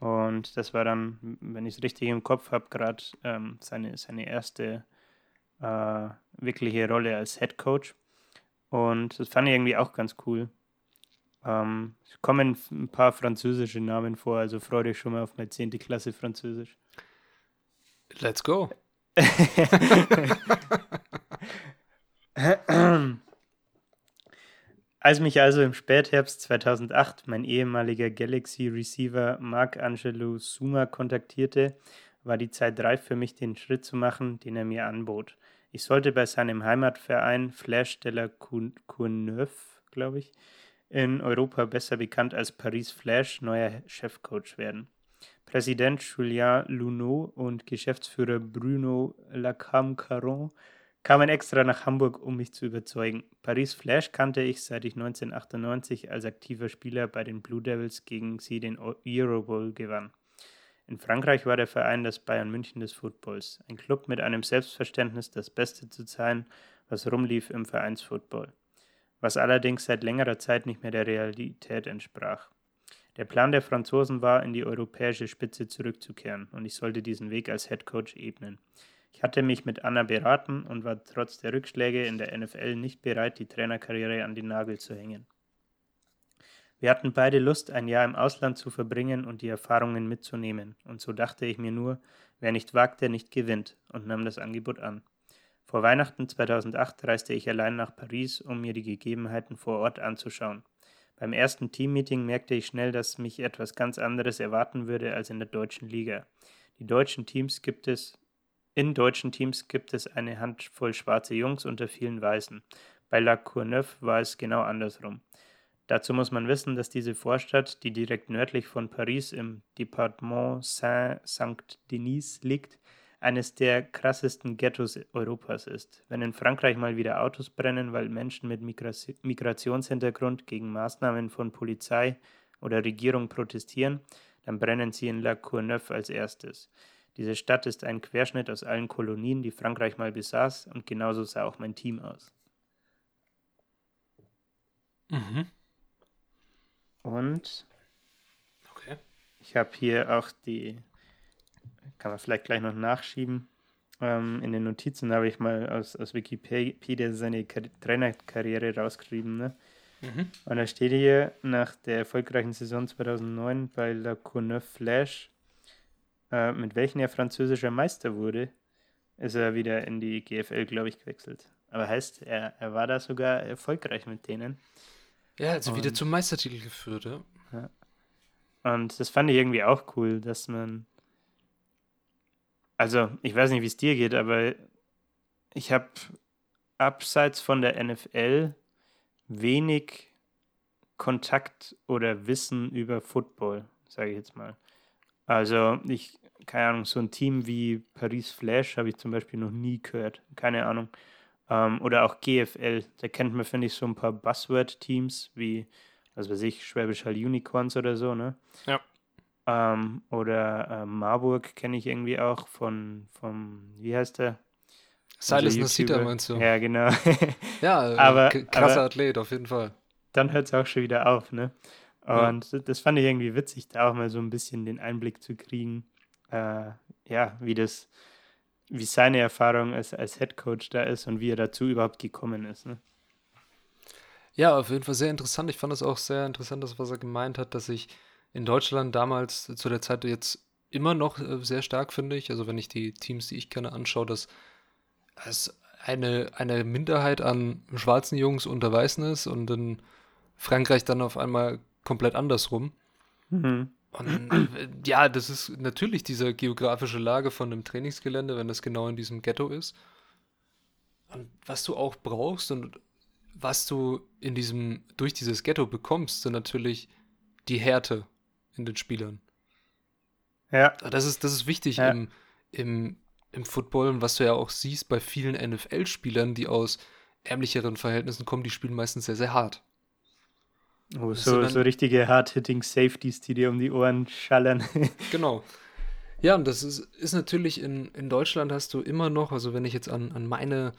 Und das war dann, wenn ich es richtig im Kopf habe, gerade ähm, seine, seine erste äh, wirkliche Rolle als Head Coach. Und das fand ich irgendwie auch ganz cool. Ähm, es kommen ein paar französische Namen vor, also freue dich schon mal auf meine 10. Klasse Französisch. Let's go. Als mich also im Spätherbst 2008 mein ehemaliger Galaxy Receiver Marc Angelo Suma kontaktierte, war die Zeit reif für mich, den Schritt zu machen, den er mir anbot. Ich sollte bei seinem Heimatverein Flash de la Courneuve, glaube ich, in Europa besser bekannt als Paris Flash, neuer Chefcoach werden. Präsident Julien Luneau und Geschäftsführer Bruno Lacam-Caron kamen extra nach Hamburg, um mich zu überzeugen. Paris Flash kannte ich, seit ich 1998 als aktiver Spieler bei den Blue Devils gegen sie den Euro Bowl gewann. In Frankreich war der Verein das Bayern München des Footballs, ein Club mit einem Selbstverständnis, das Beste zu sein, was rumlief im Vereinsfootball, was allerdings seit längerer Zeit nicht mehr der Realität entsprach. Der Plan der Franzosen war, in die europäische Spitze zurückzukehren, und ich sollte diesen Weg als Head Coach ebnen. Ich hatte mich mit Anna beraten und war trotz der Rückschläge in der NFL nicht bereit, die Trainerkarriere an den Nagel zu hängen. Wir hatten beide Lust, ein Jahr im Ausland zu verbringen und die Erfahrungen mitzunehmen, und so dachte ich mir nur, wer nicht wagt, der nicht gewinnt, und nahm das Angebot an. Vor Weihnachten 2008 reiste ich allein nach Paris, um mir die Gegebenheiten vor Ort anzuschauen. Beim ersten Teammeeting merkte ich schnell, dass mich etwas ganz anderes erwarten würde als in der deutschen Liga. Die deutschen Teams gibt es in deutschen Teams gibt es eine Handvoll schwarze Jungs unter vielen Weißen. Bei La Courneuve war es genau andersrum. Dazu muss man wissen, dass diese Vorstadt, die direkt nördlich von Paris im Departement Saint-Denis liegt, eines der krassesten Ghettos Europas ist. Wenn in Frankreich mal wieder Autos brennen, weil Menschen mit Migrationshintergrund gegen Maßnahmen von Polizei oder Regierung protestieren, dann brennen sie in La Courneuve als erstes. Diese Stadt ist ein Querschnitt aus allen Kolonien, die Frankreich mal besaß, und genauso sah auch mein Team aus. Mhm. Und okay. ich habe hier auch die, kann man vielleicht gleich noch nachschieben. Ähm, in den Notizen habe ich mal aus, aus Wikipedia seine Kar Trainerkarriere rausgeschrieben. Ne? Mhm. Und da steht hier, nach der erfolgreichen Saison 2009 bei La Courneuve Flash, äh, mit welchen er französischer Meister wurde, ist er wieder in die GFL, glaube ich, gewechselt. Aber heißt, er, er war da sogar erfolgreich mit denen. Ja, also und, wieder zum Meistertitel geführt, ja. ja. Und das fand ich irgendwie auch cool, dass man. Also, ich weiß nicht, wie es dir geht, aber ich habe abseits von der NFL wenig Kontakt oder Wissen über Football, sage ich jetzt mal. Also, ich, keine Ahnung, so ein Team wie Paris Flash habe ich zum Beispiel noch nie gehört. Keine Ahnung. Ähm, oder auch GFL. Da kennt man, finde ich, so ein paar Buzzword-Teams wie, was weiß ich, Schwäbisch Hall Unicorns oder so, ne? Ja. Ähm, oder äh, Marburg kenne ich irgendwie auch von, vom, wie heißt der? Silas Nasita meinst du? Ja, genau. ja, aber, krasser aber Athlet, auf jeden Fall. Dann hört es auch schon wieder auf, ne? Und ja. das fand ich irgendwie witzig, da auch mal so ein bisschen den Einblick zu kriegen, äh, ja, wie das, wie seine Erfahrung als, als Head Coach da ist und wie er dazu überhaupt gekommen ist. Ne? Ja, auf jeden Fall sehr interessant. Ich fand es auch sehr interessant, das, was er gemeint hat, dass ich in Deutschland damals zu der Zeit jetzt immer noch äh, sehr stark finde ich. Also wenn ich die Teams, die ich kenne, anschaue, dass es eine, eine Minderheit an schwarzen Jungs unter Weißen ist und in Frankreich dann auf einmal komplett andersrum. Mhm. Und äh, ja, das ist natürlich diese geografische Lage von einem Trainingsgelände, wenn das genau in diesem Ghetto ist. Und was du auch brauchst und was du in diesem, durch dieses Ghetto bekommst, sind natürlich die Härte in den Spielern. Ja. Das ist, das ist wichtig ja. im, im, im Football und was du ja auch siehst bei vielen NFL-Spielern, die aus ärmlicheren Verhältnissen kommen, die spielen meistens sehr, sehr hart. Oh, so, so richtige Hard-Hitting Safeties, die dir um die Ohren schallern. genau. Ja, und das ist, ist natürlich in, in Deutschland hast du immer noch, also wenn ich jetzt an, an meine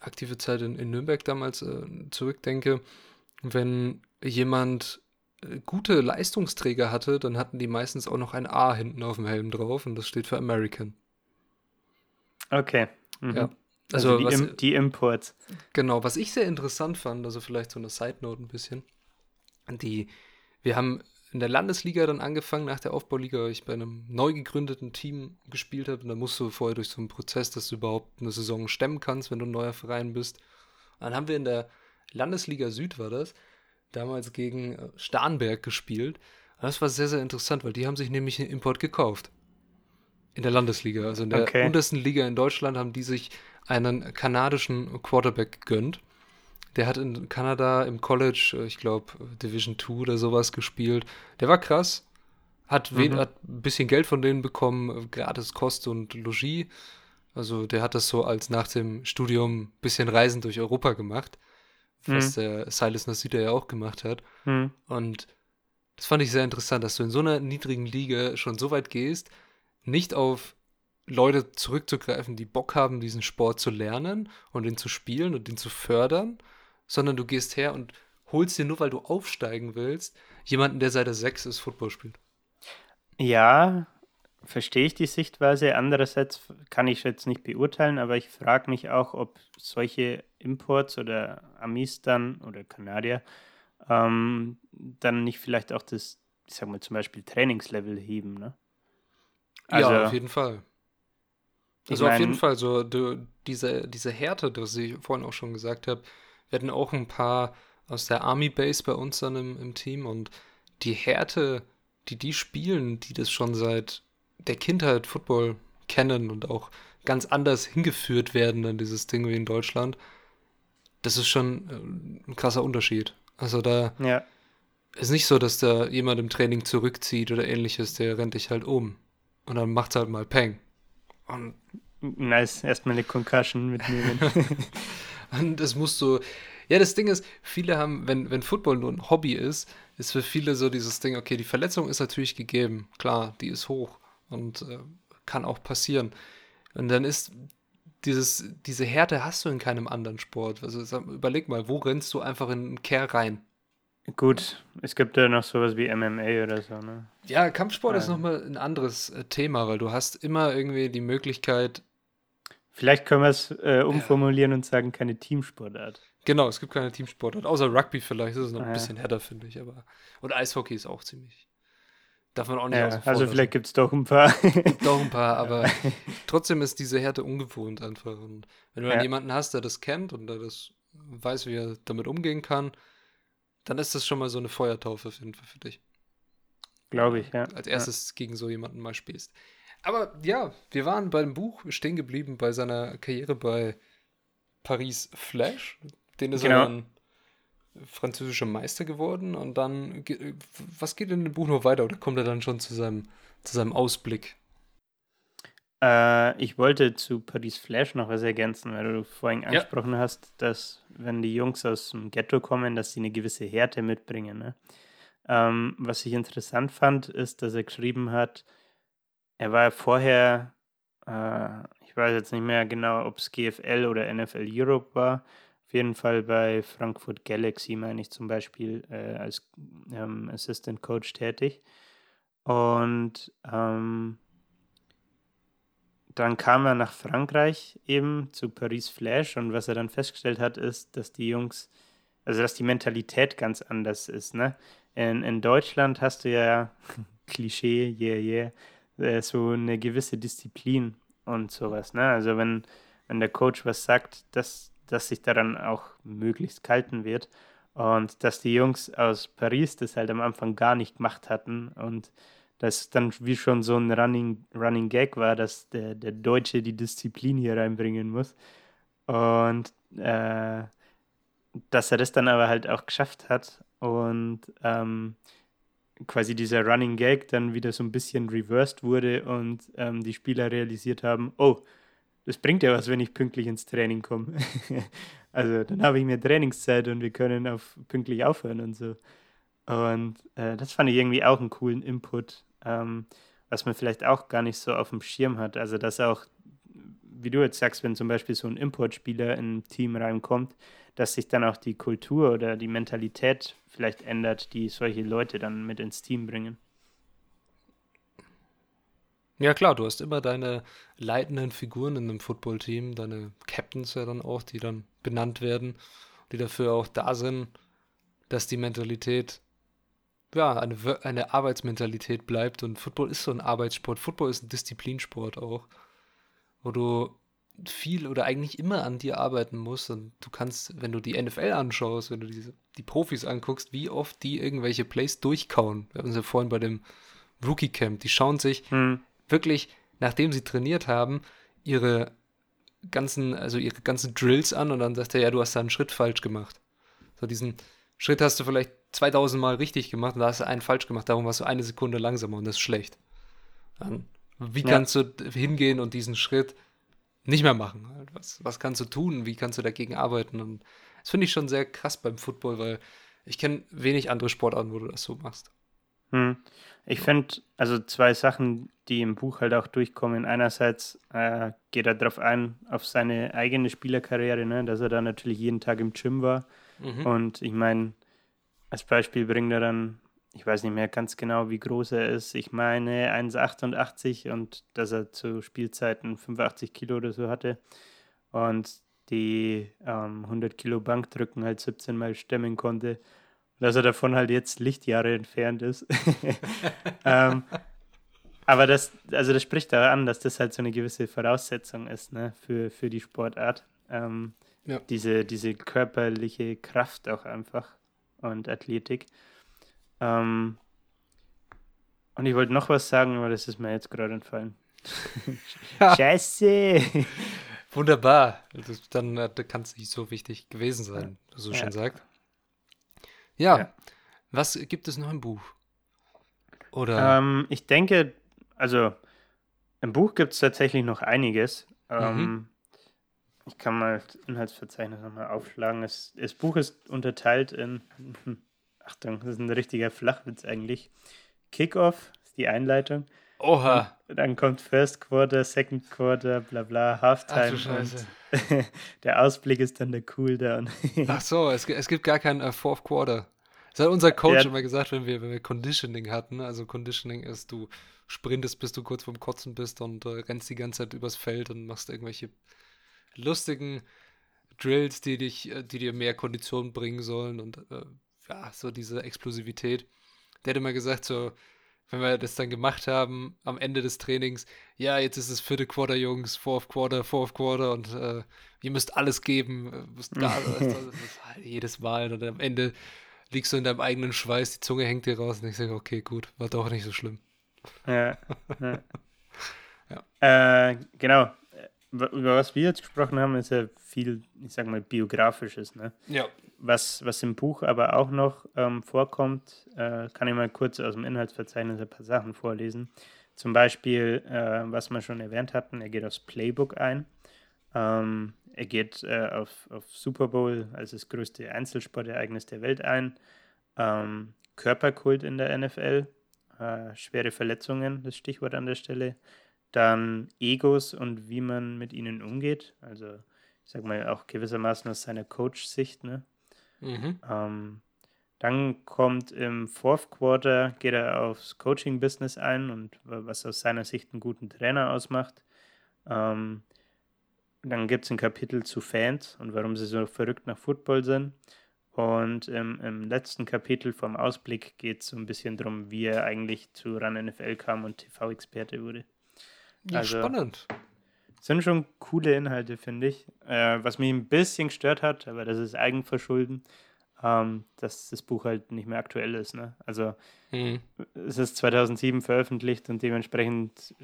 aktive Zeit in, in Nürnberg damals äh, zurückdenke, wenn jemand äh, gute Leistungsträger hatte, dann hatten die meistens auch noch ein A hinten auf dem Helm drauf und das steht für American. Okay. Mhm. Ja. Also, also die, was, Im, die Imports. Genau, was ich sehr interessant fand, also vielleicht so eine Side Note ein bisschen, die, wir haben in der Landesliga dann angefangen, nach der Aufbauliga, weil ich bei einem neu gegründeten Team gespielt habe. Und da musst du vorher durch so einen Prozess, dass du überhaupt eine Saison stemmen kannst, wenn du ein neuer Verein bist. Und dann haben wir in der Landesliga Süd, war das, damals gegen äh, Starnberg gespielt. Und das war sehr, sehr interessant, weil die haben sich nämlich einen Import gekauft. In der Landesliga. Also in der Okay. untersten Liga in Deutschland haben die sich einen kanadischen Quarterback gegönnt. Der hat in Kanada im College, äh, ich glaube, Division 2 oder sowas gespielt. Der war krass. Hat, wen, Mhm. hat ein bisschen Geld von denen bekommen, äh, gratis Kost und Logis. Also der hat das so als nach dem Studium ein bisschen Reisen durch Europa gemacht. Was der Silas Nasida ja auch gemacht hat. Hm. Und das fand ich sehr interessant, dass du in so einer niedrigen Liga schon so weit gehst, nicht auf Leute zurückzugreifen, die Bock haben, diesen Sport zu lernen und ihn zu spielen und ihn zu fördern, sondern du gehst her und holst dir nur, weil du aufsteigen willst, jemanden, der seit er sechs ist, Football spielt. Ja, verstehe ich die Sichtweise. Andererseits kann ich jetzt nicht beurteilen, aber ich frage mich auch, ob solche Imports oder Amis dann oder Kanadier ähm, dann nicht vielleicht auch das, ich sag mal zum Beispiel Trainingslevel heben, ne? ja, auf jeden Fall. ich Also auf jeden mein- Fall, so du, diese, diese Härte, das ich vorhin auch schon gesagt habe, wir hatten auch ein paar aus der Army Base bei uns dann im, im Team und die Härte, die die spielen, die das schon seit der Kindheit Football kennen und auch ganz anders hingeführt werden an dieses Ding wie in Deutschland, das ist schon äh, ein krasser Unterschied. Also da Ja, ist nicht so, dass da jemand im Training zurückzieht oder ähnliches, der rennt dich halt um. Und dann macht's halt mal Peng. Und nice. Erstmal eine Concussion mitnehmen. Und das musst du. Ja, das Ding ist, viele haben, wenn, wenn Football nur ein Hobby ist, ist für viele so dieses Ding, okay, die Verletzung ist natürlich gegeben. Klar, die ist hoch und äh, kann auch passieren. Und dann ist dieses, diese Härte hast du in keinem anderen Sport. Also sag, überleg mal, wo rennst du einfach in einen Kerl rein? Gut, es gibt ja noch sowas wie MMA oder so, ne? Ja, Kampfsport ist Ähm. nochmal ein anderes äh, Thema, weil du hast immer irgendwie die Möglichkeit, Vielleicht können wir es äh, umformulieren und sagen, keine Teamsportart. Genau, es gibt keine Teamsportart. Außer Rugby vielleicht, das ist noch ein Ja. bisschen härter, finde ich. Aber und Eishockey ist auch ziemlich. Darf man auch nicht Ja, also lassen. vielleicht gibt es doch ein paar. gibt auch ein paar, aber trotzdem ist diese Härte ungewohnt einfach. Und wenn du dann Ja. jemanden hast, der das kennt und der das weiß, wie er damit umgehen kann, dann ist das schon mal so eine Feuertaufe Fall für dich. Glaube ich, ja. Als erstes gegen so jemanden mal spielst. Aber ja, wir waren beim Buch stehen geblieben bei seiner Karriere bei Paris Flash. Den ist Genau. er dann französischer Meister geworden und dann, was geht in dem Buch noch weiter oder kommt er dann schon zu seinem, zu seinem Ausblick? Ja. Äh, ich wollte zu Paris Flash noch was ergänzen, weil du vorhin Ja. angesprochen hast, dass wenn die Jungs aus dem Ghetto kommen, dass sie eine gewisse Härte mitbringen. Ne? Ähm, was ich interessant fand, ist, dass er geschrieben hat, er war vorher, äh, ich weiß jetzt nicht mehr genau, ob es GFL oder NFL Europe war, auf jeden Fall bei Frankfurt Galaxy, meine ich zum Beispiel, äh, als ähm, Assistant Coach tätig. Und ähm, dann kam er nach Frankreich eben zu Paris Flash und was er dann festgestellt hat, ist, dass die Jungs, also dass die Mentalität ganz anders ist. Ne? In, in Deutschland hast du ja, Klischee, yeah, yeah, äh, so eine gewisse Disziplin und sowas. Ne? Also wenn, wenn der Coach was sagt, dass, dass sich daran auch möglichst kalten wird. Und dass die Jungs aus Paris das halt am Anfang gar nicht gemacht hatten und das dann wie schon so ein Running, Running Gag war, dass der, der Deutsche die Disziplin hier reinbringen muss. Und äh, dass er das dann aber halt auch geschafft hat und ähm, quasi dieser Running Gag dann wieder so ein bisschen reversed wurde und ähm, die Spieler realisiert haben, oh, das bringt ja was, wenn ich pünktlich ins Training komme. also dann habe ich mehr Trainingszeit und wir können auf pünktlich aufhören und so. Und äh, das fand ich irgendwie auch einen coolen Input, ähm, was man vielleicht auch gar nicht so auf dem Schirm hat. Also dass auch, wie du jetzt sagst, wenn zum Beispiel so ein Importspieler in ein Team reinkommt, dass sich dann auch die Kultur oder die Mentalität vielleicht ändert, die solche Leute dann mit ins Team bringen. Ja klar, du hast immer deine leitenden Figuren in einem Footballteam, deine Captains ja dann auch, die dann benannt werden, die dafür auch da sind, dass die Mentalität, ja, eine, eine Arbeitsmentalität bleibt und Football ist so ein Arbeitssport. Football ist ein Disziplinsport auch, wo du viel oder eigentlich immer an dir arbeiten musst und du kannst, wenn du die NFL anschaust, wenn du diese, die Profis anguckst, wie oft die irgendwelche Plays durchkauen. Wir hatten es ja vorhin bei dem Rookie Camp, die schauen sich Hm. wirklich nachdem sie trainiert haben, ihre ganzen, also ihre ganzen Drills an und dann sagt er, ja, du hast da einen Schritt falsch gemacht. So diesen Schritt hast du vielleicht 2000 Mal richtig gemacht und da hast du einen falsch gemacht, darum warst du eine Sekunde langsamer und das ist schlecht. Dann, wie ja. kannst du hingehen und diesen Schritt nicht mehr machen? Was, was kannst du tun? Wie kannst du dagegen arbeiten? Und das finde ich schon sehr krass beim Football, weil ich kenne wenig andere Sportarten, wo du das so machst. Hm. Ich finde, also zwei Sachen, die im Buch halt auch durchkommen. Einerseits äh, geht er darauf ein, auf seine eigene Spielerkarriere, ne? dass er da natürlich jeden Tag im Gym war. Mhm. Und ich meine, als Beispiel bringt er dann, ich weiß nicht mehr ganz genau, wie groß er ist. Ich meine 1,88 und dass er zu Spielzeiten 85 Kilo oder so hatte. Und die ähm, 100 Kilo Bankdrücken halt 17 Mal stemmen konnte dass er davon halt jetzt Lichtjahre entfernt ist. ähm, aber das, also das spricht da an, dass das halt so eine gewisse Voraussetzung ist, ne, für, für die Sportart. Ähm, ja. diese, diese körperliche Kraft auch einfach und Athletik. Ähm, und ich wollte noch was sagen, aber das ist mir jetzt gerade entfallen. Scheiße! Wunderbar. Dann äh, kann es nicht so wichtig gewesen sein, ja. so schön ja. sagt. Ja. ja. Was gibt es noch im Buch? Oder? Ähm, ich denke, also im Buch gibt es tatsächlich noch einiges. Ähm, mhm. Ich kann mal das Inhaltsverzeichnis nochmal aufschlagen. Das, das Buch ist unterteilt in, Achtung, das ist ein richtiger Flachwitz eigentlich. Kickoff ist die Einleitung. Oha. Und dann kommt First Quarter, Second Quarter, bla bla, Halftime. Ach, und der Ausblick ist dann der Cooldown. Ach so, es, es gibt gar kein uh, Fourth Quarter. Das hat unser Coach ja. immer gesagt, wenn wir, wenn wir Conditioning hatten. Also Conditioning ist, du sprintest, bis du kurz vorm Kotzen bist und äh, rennst die ganze Zeit übers Feld und machst irgendwelche lustigen Drills, die dich, äh, die dir mehr Kondition bringen sollen und äh, ja, so diese Explosivität. Der hat immer gesagt, so, wenn wir das dann gemacht haben am Ende des Trainings, ja, jetzt ist es vierte Quarter, Jungs, fourth Quarter, fourth Quarter und äh, ihr müsst alles geben, äh, müsst da, halt jedes Mal und am Ende liegst du in deinem eigenen Schweiß, die Zunge hängt dir raus und ich sage, okay, gut, war doch nicht so schlimm. Ja. ja. ja. Äh, genau. Über was wir jetzt gesprochen haben, ist ja viel, ich sag mal, biografisches, ne? Ja. Was, was im Buch aber auch noch ähm, vorkommt, äh, kann ich mal kurz aus dem Inhaltsverzeichnis ein paar Sachen vorlesen. Zum Beispiel, äh, was wir schon erwähnt hatten, er geht aufs Playbook ein. Ähm, er geht äh, auf, auf Super Bowl als das größte Einzelsportereignis der Welt ein. Ähm, Körperkult in der NFL, äh, schwere Verletzungen, das Stichwort an der Stelle. Dann Egos und wie man mit ihnen umgeht. Also, ich sag mal, auch gewissermaßen aus seiner Coach-Sicht. Ne? Mhm. Ähm, dann kommt im Fourth Quarter, geht er aufs Coaching-Business ein und was aus seiner Sicht einen guten Trainer ausmacht. Ähm, dann gibt es ein Kapitel zu Fans und warum sie so verrückt nach Football sind. Und im, im letzten Kapitel vom Ausblick geht es so ein bisschen darum, wie er eigentlich zu Run NFL kam und TV-Experte wurde. Ja, also, spannend. Sind schon coole Inhalte, finde ich. Äh, was mich ein bisschen gestört hat, aber das ist Eigenverschulden, ähm, dass das Buch halt nicht mehr aktuell ist. Ne? Also mhm. es ist 2007 veröffentlicht und dementsprechend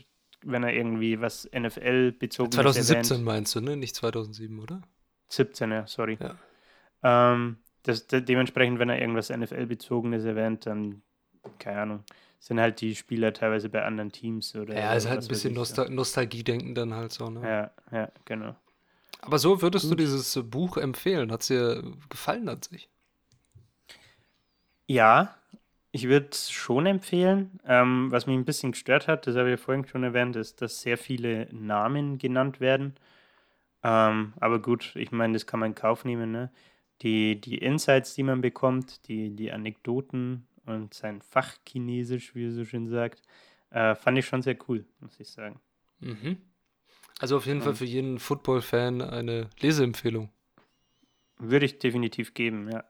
wenn er irgendwie was NFL-bezogen 2017 erwähnt. meinst du, ne? Nicht 2007, oder? 17, ja, sorry. Ja. Ähm, das, de dementsprechend, wenn er irgendwas NFL-bezogenes erwähnt, dann, keine Ahnung, sind halt die Spieler teilweise bei anderen Teams oder. Ja, ist halt ein bisschen Nostal Nostalgie-Denken dann halt so, ne? Ja, ja, genau. Aber so würdest Gut. du dieses Buch empfehlen? Hat es dir gefallen an sich? Ja, ich würde es schon empfehlen. Ähm, was mich ein bisschen gestört hat, das habe ich ja vorhin schon erwähnt, ist, dass sehr viele Namen genannt werden. Ähm, aber gut, ich meine, das kann man in Kauf nehmen. Ne? Die, die Insights, die man bekommt, die, die Anekdoten und sein Fachchinesisch, wie er so schön sagt, äh, fand ich schon sehr cool, muss ich sagen. Mhm. Also auf jeden Fall für jeden Football-Fan eine Leseempfehlung. Würde ich definitiv geben, ja.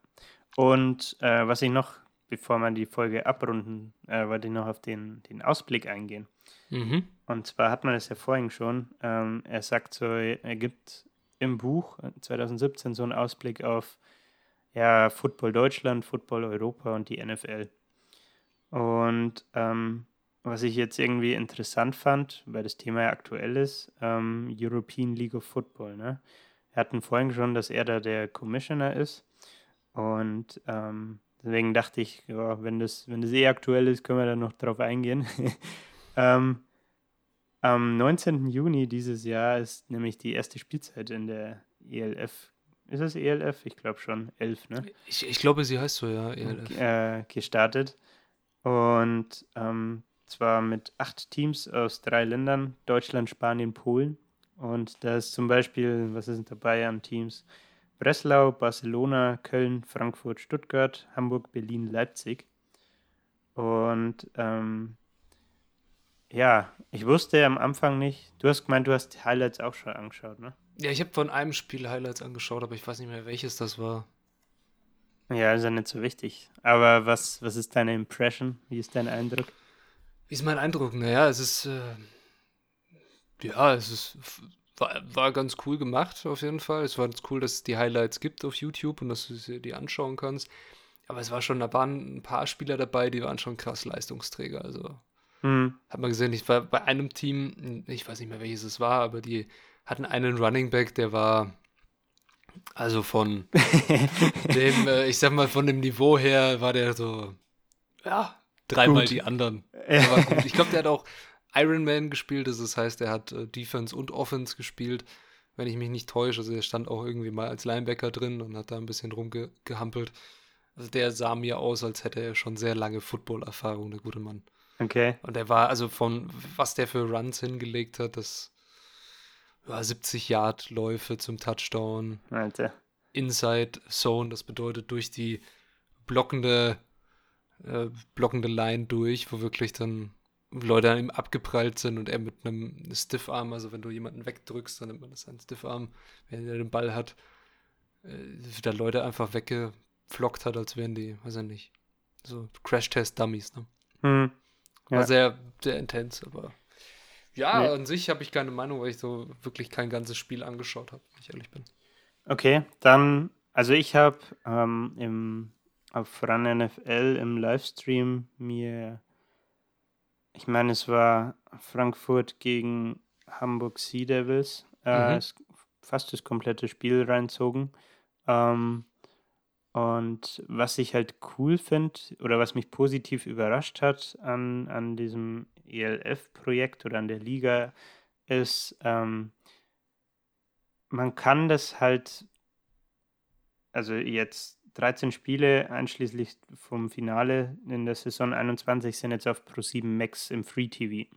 Und äh, was ich noch bevor wir die Folge abrunden, äh, wollte ich noch auf den, den Ausblick eingehen. Mhm. Und zwar hat man es ja vorhin schon. Ähm, er sagt so, er gibt im Buch 2017 so einen Ausblick auf ja, Football Deutschland, Football Europa und die NFL. Und ähm, was ich jetzt irgendwie interessant fand, weil das Thema ja aktuell ist, ähm, European League of Football. Ne? Wir hatten vorhin schon, dass er da der Commissioner ist. Und ähm, deswegen dachte ich, ja, wenn, das, wenn das eh aktuell ist, können wir da noch drauf eingehen. ähm, am 19. Juni dieses Jahr ist nämlich die erste Spielzeit in der ELF. Ist es ELF? Ich glaube schon. 11, ne? Ich, ich glaube, sie heißt so, ja, ELF. Äh, gestartet. Und ähm, zwar mit acht Teams aus drei Ländern, Deutschland, Spanien, Polen. Und da ist zum Beispiel, was ist dabei an Teams? Breslau, Barcelona, Köln, Frankfurt, Stuttgart, Hamburg, Berlin, Leipzig. Und ähm, ja, ich wusste am Anfang nicht, du hast gemeint, du hast die Highlights auch schon angeschaut, ne? Ja, ich habe von einem Spiel Highlights angeschaut, aber ich weiß nicht mehr, welches das war. Ja, ist ja nicht so wichtig. Aber was, was ist deine Impression? Wie ist dein Eindruck? Wie ist mein Eindruck? Naja, es ist. Äh, ja, es ist. War, war ganz cool gemacht, auf jeden Fall. Es war ganz cool, dass es die Highlights gibt auf YouTube und dass du die anschauen kannst. Aber es war schon, da waren ein paar Spieler dabei, die waren schon krass Leistungsträger. Also mhm. hat man gesehen, ich war bei einem Team, ich weiß nicht mehr welches es war, aber die hatten einen Running Back, der war also von dem, äh, ich sag mal, von dem Niveau her war der so, ja, dreimal gut. die anderen. Ich glaube, der hat auch Iron Man gespielt, das heißt, er hat äh, Defense und Offense gespielt, wenn ich mich nicht täusche. Also er stand auch irgendwie mal als Linebacker drin und hat da ein bisschen rumgehampelt. Also der sah mir aus, als hätte er schon sehr lange Football-Erfahrung, der gute Mann. Okay. Und er war, also von was der für Runs hingelegt hat, das 70 Yard Läufe zum Touchdown. Alter. Inside Zone, das bedeutet durch die blockende, äh, blockende Line durch, wo wirklich dann Leute an ihm abgeprallt sind und er mit einem Stiffarm, also wenn du jemanden wegdrückst, dann nennt man das einen Stiffarm, wenn er den Ball hat, äh, da Leute einfach weggeflockt hat, als wären die, weiß ich nicht, so Crash-Test-Dummies, ne? Hm. Ja. War sehr, sehr intens, aber ja, nee. an sich habe ich keine Meinung, weil ich so wirklich kein ganzes Spiel angeschaut habe, wenn ich ehrlich bin. Okay, dann, also ich habe ähm, im, auf Run NFL im Livestream mir, ich meine, es war Frankfurt gegen Hamburg Sea Devils, äh, mhm. fast das komplette Spiel reinzogen. Ähm, und was ich halt cool finde oder was mich positiv überrascht hat an, an diesem ELF-Projekt oder an der Liga ist, ähm, man kann das halt, also jetzt 13 Spiele einschließlich vom Finale in der Saison 21 sind jetzt auf Pro7 Max im Free TV.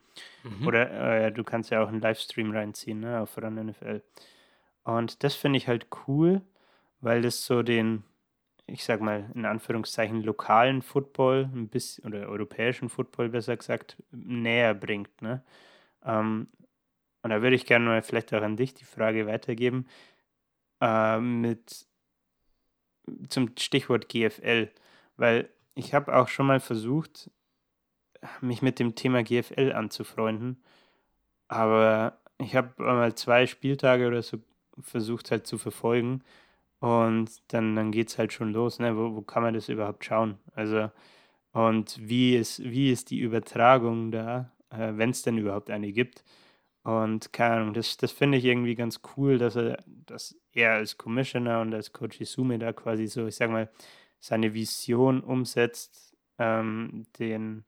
Mhm. Oder äh, du kannst ja auch einen Livestream reinziehen ne, auf Run NFL. Und das finde ich halt cool, weil das so den ich sag mal, in Anführungszeichen lokalen Football ein bisschen, oder europäischen Football besser gesagt, näher bringt. Ne? Ähm, und da würde ich gerne mal vielleicht auch an dich die Frage weitergeben, äh, mit zum Stichwort GFL, weil ich habe auch schon mal versucht, mich mit dem Thema GFL anzufreunden, aber ich habe mal zwei Spieltage oder so versucht halt zu verfolgen und dann, dann geht es halt schon los, ne? Wo, wo kann man das überhaupt schauen? Also, und wie ist, wie ist die Übertragung da, äh, wenn es denn überhaupt eine gibt? Und keine Ahnung, das, das finde ich irgendwie ganz cool, dass er, dass er als Commissioner und als Coach Isume da quasi so, ich sag mal, seine Vision umsetzt, ähm, den,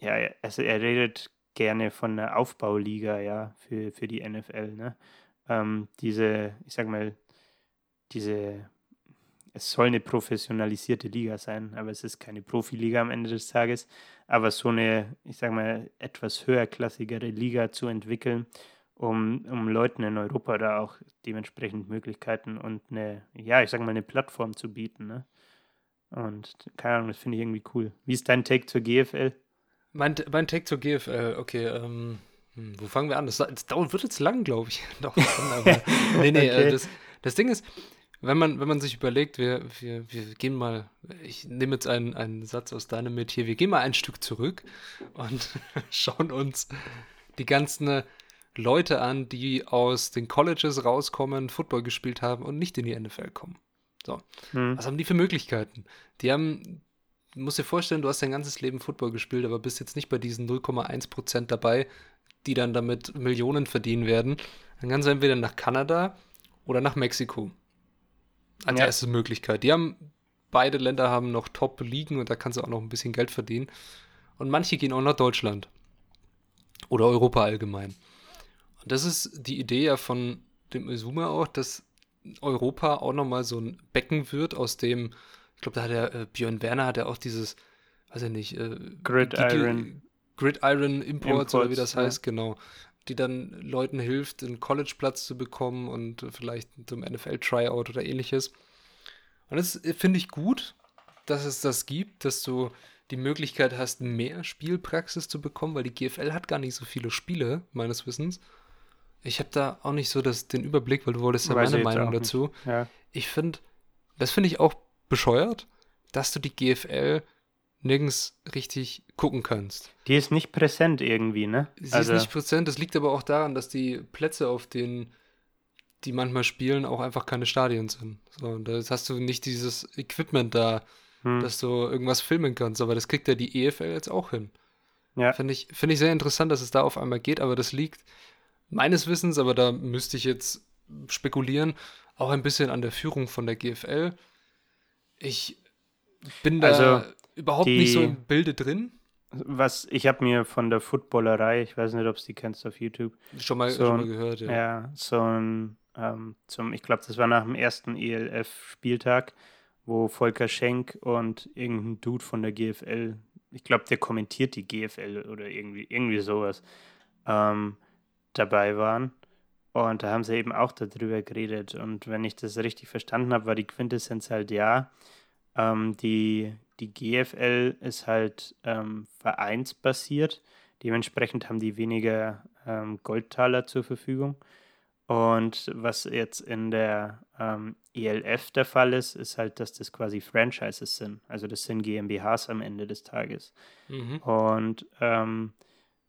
ja, also er redet gerne von einer Aufbauliga, ja, für, für die NFL, ne? Ähm, diese, ich sag mal, diese, es soll eine professionalisierte Liga sein, aber es ist keine Profiliga am Ende des Tages. Aber so eine, ich sage mal, etwas höherklassigere Liga zu entwickeln, um, um Leuten in Europa da auch dementsprechend Möglichkeiten und eine, ja, ich sage mal, eine Plattform zu bieten. Ne? Und keine Ahnung, das finde ich irgendwie cool. Wie ist dein Take zur GFL? Mein, mein Take zur GFL, okay, ähm, hm, wo fangen wir an? Das, das dauert, wird jetzt lang, glaube ich. Doch, aber, nee, nee, äh, okay. das, das Ding ist, wenn man, wenn man sich überlegt, wir, wir, wir gehen mal, ich nehme jetzt einen, einen Satz aus deinem Metier, wir gehen mal ein Stück zurück und schauen uns die ganzen Leute an, die aus den Colleges rauskommen, Football gespielt haben und nicht in die NFL kommen. So. Hm. Was haben die für Möglichkeiten? Die haben musst dir vorstellen, du hast dein ganzes Leben Football gespielt, aber bist jetzt nicht bei diesen 0,1% dabei, die dann damit Millionen verdienen werden. Dann kannst du entweder nach Kanada oder nach Mexiko. Als Ja. erste Möglichkeit. Die haben, beide Länder haben noch Top-Ligen und da kannst du auch noch ein bisschen Geld verdienen. Und manche gehen auch nach Deutschland. Oder Europa allgemein. Und das ist die Idee ja von dem Izuma auch, dass Europa auch nochmal so ein Becken wird, aus dem, ich glaube, da hat der äh, Björn Werner hat ja auch dieses, weiß ich nicht, äh, Gridiron. Gridiron Imports oder wie das Imports, ja. heißt, genau. Die dann Leuten hilft, einen College-Platz zu bekommen und vielleicht zum NFL-Tryout oder ähnliches. Und das finde ich gut, dass es das gibt, dass du die Möglichkeit hast, mehr Spielpraxis zu bekommen, weil die GFL hat gar nicht so viele Spiele, meines Wissens. Ich habe da auch nicht so das, den Überblick, weil du wolltest ja Weiß meine Meinung dazu. Ja. Ich finde, das finde ich auch bescheuert, dass du die GFL nirgends richtig gucken kannst. Die ist nicht präsent irgendwie, ne? Sie ist nicht präsent, das liegt aber auch daran, dass die Plätze, auf denen die manchmal spielen, auch einfach keine Stadien sind. So, und da hast du nicht dieses Equipment da, hm. dass du irgendwas filmen kannst, aber das kriegt ja die EFL jetzt auch hin. ja. Finde ich, finde ich sehr interessant, dass es da auf einmal geht, aber das liegt meines Wissens, aber da müsste ich jetzt spekulieren, auch ein bisschen an der Führung von der GFL. Ich bin da Also, überhaupt nicht so die- im Bilde drin. Was, ich habe mir von der Footballerei, ich weiß nicht, ob es die kennst auf YouTube, Schon mal, So schon mal gehört, ja. ja, so ein, ähm, zum, ich glaube, das war nach dem ersten ELF-Spieltag, wo Volker Schenk und irgendein Dude von der GFL, ich glaube, der kommentiert die GFL oder irgendwie, irgendwie sowas, ähm, dabei waren. Und da haben sie eben auch darüber geredet. Und wenn ich das richtig verstanden habe, war die Quintessenz halt ja, ähm, die, die GFL ist halt ähm, vereinsbasiert. Dementsprechend haben die weniger ähm, Goldtaler zur Verfügung. Und was jetzt in der ähm, ELF der Fall ist, ist halt, dass das quasi Franchises sind. Also das sind GmbHs am Ende des Tages. Mhm. Und ähm,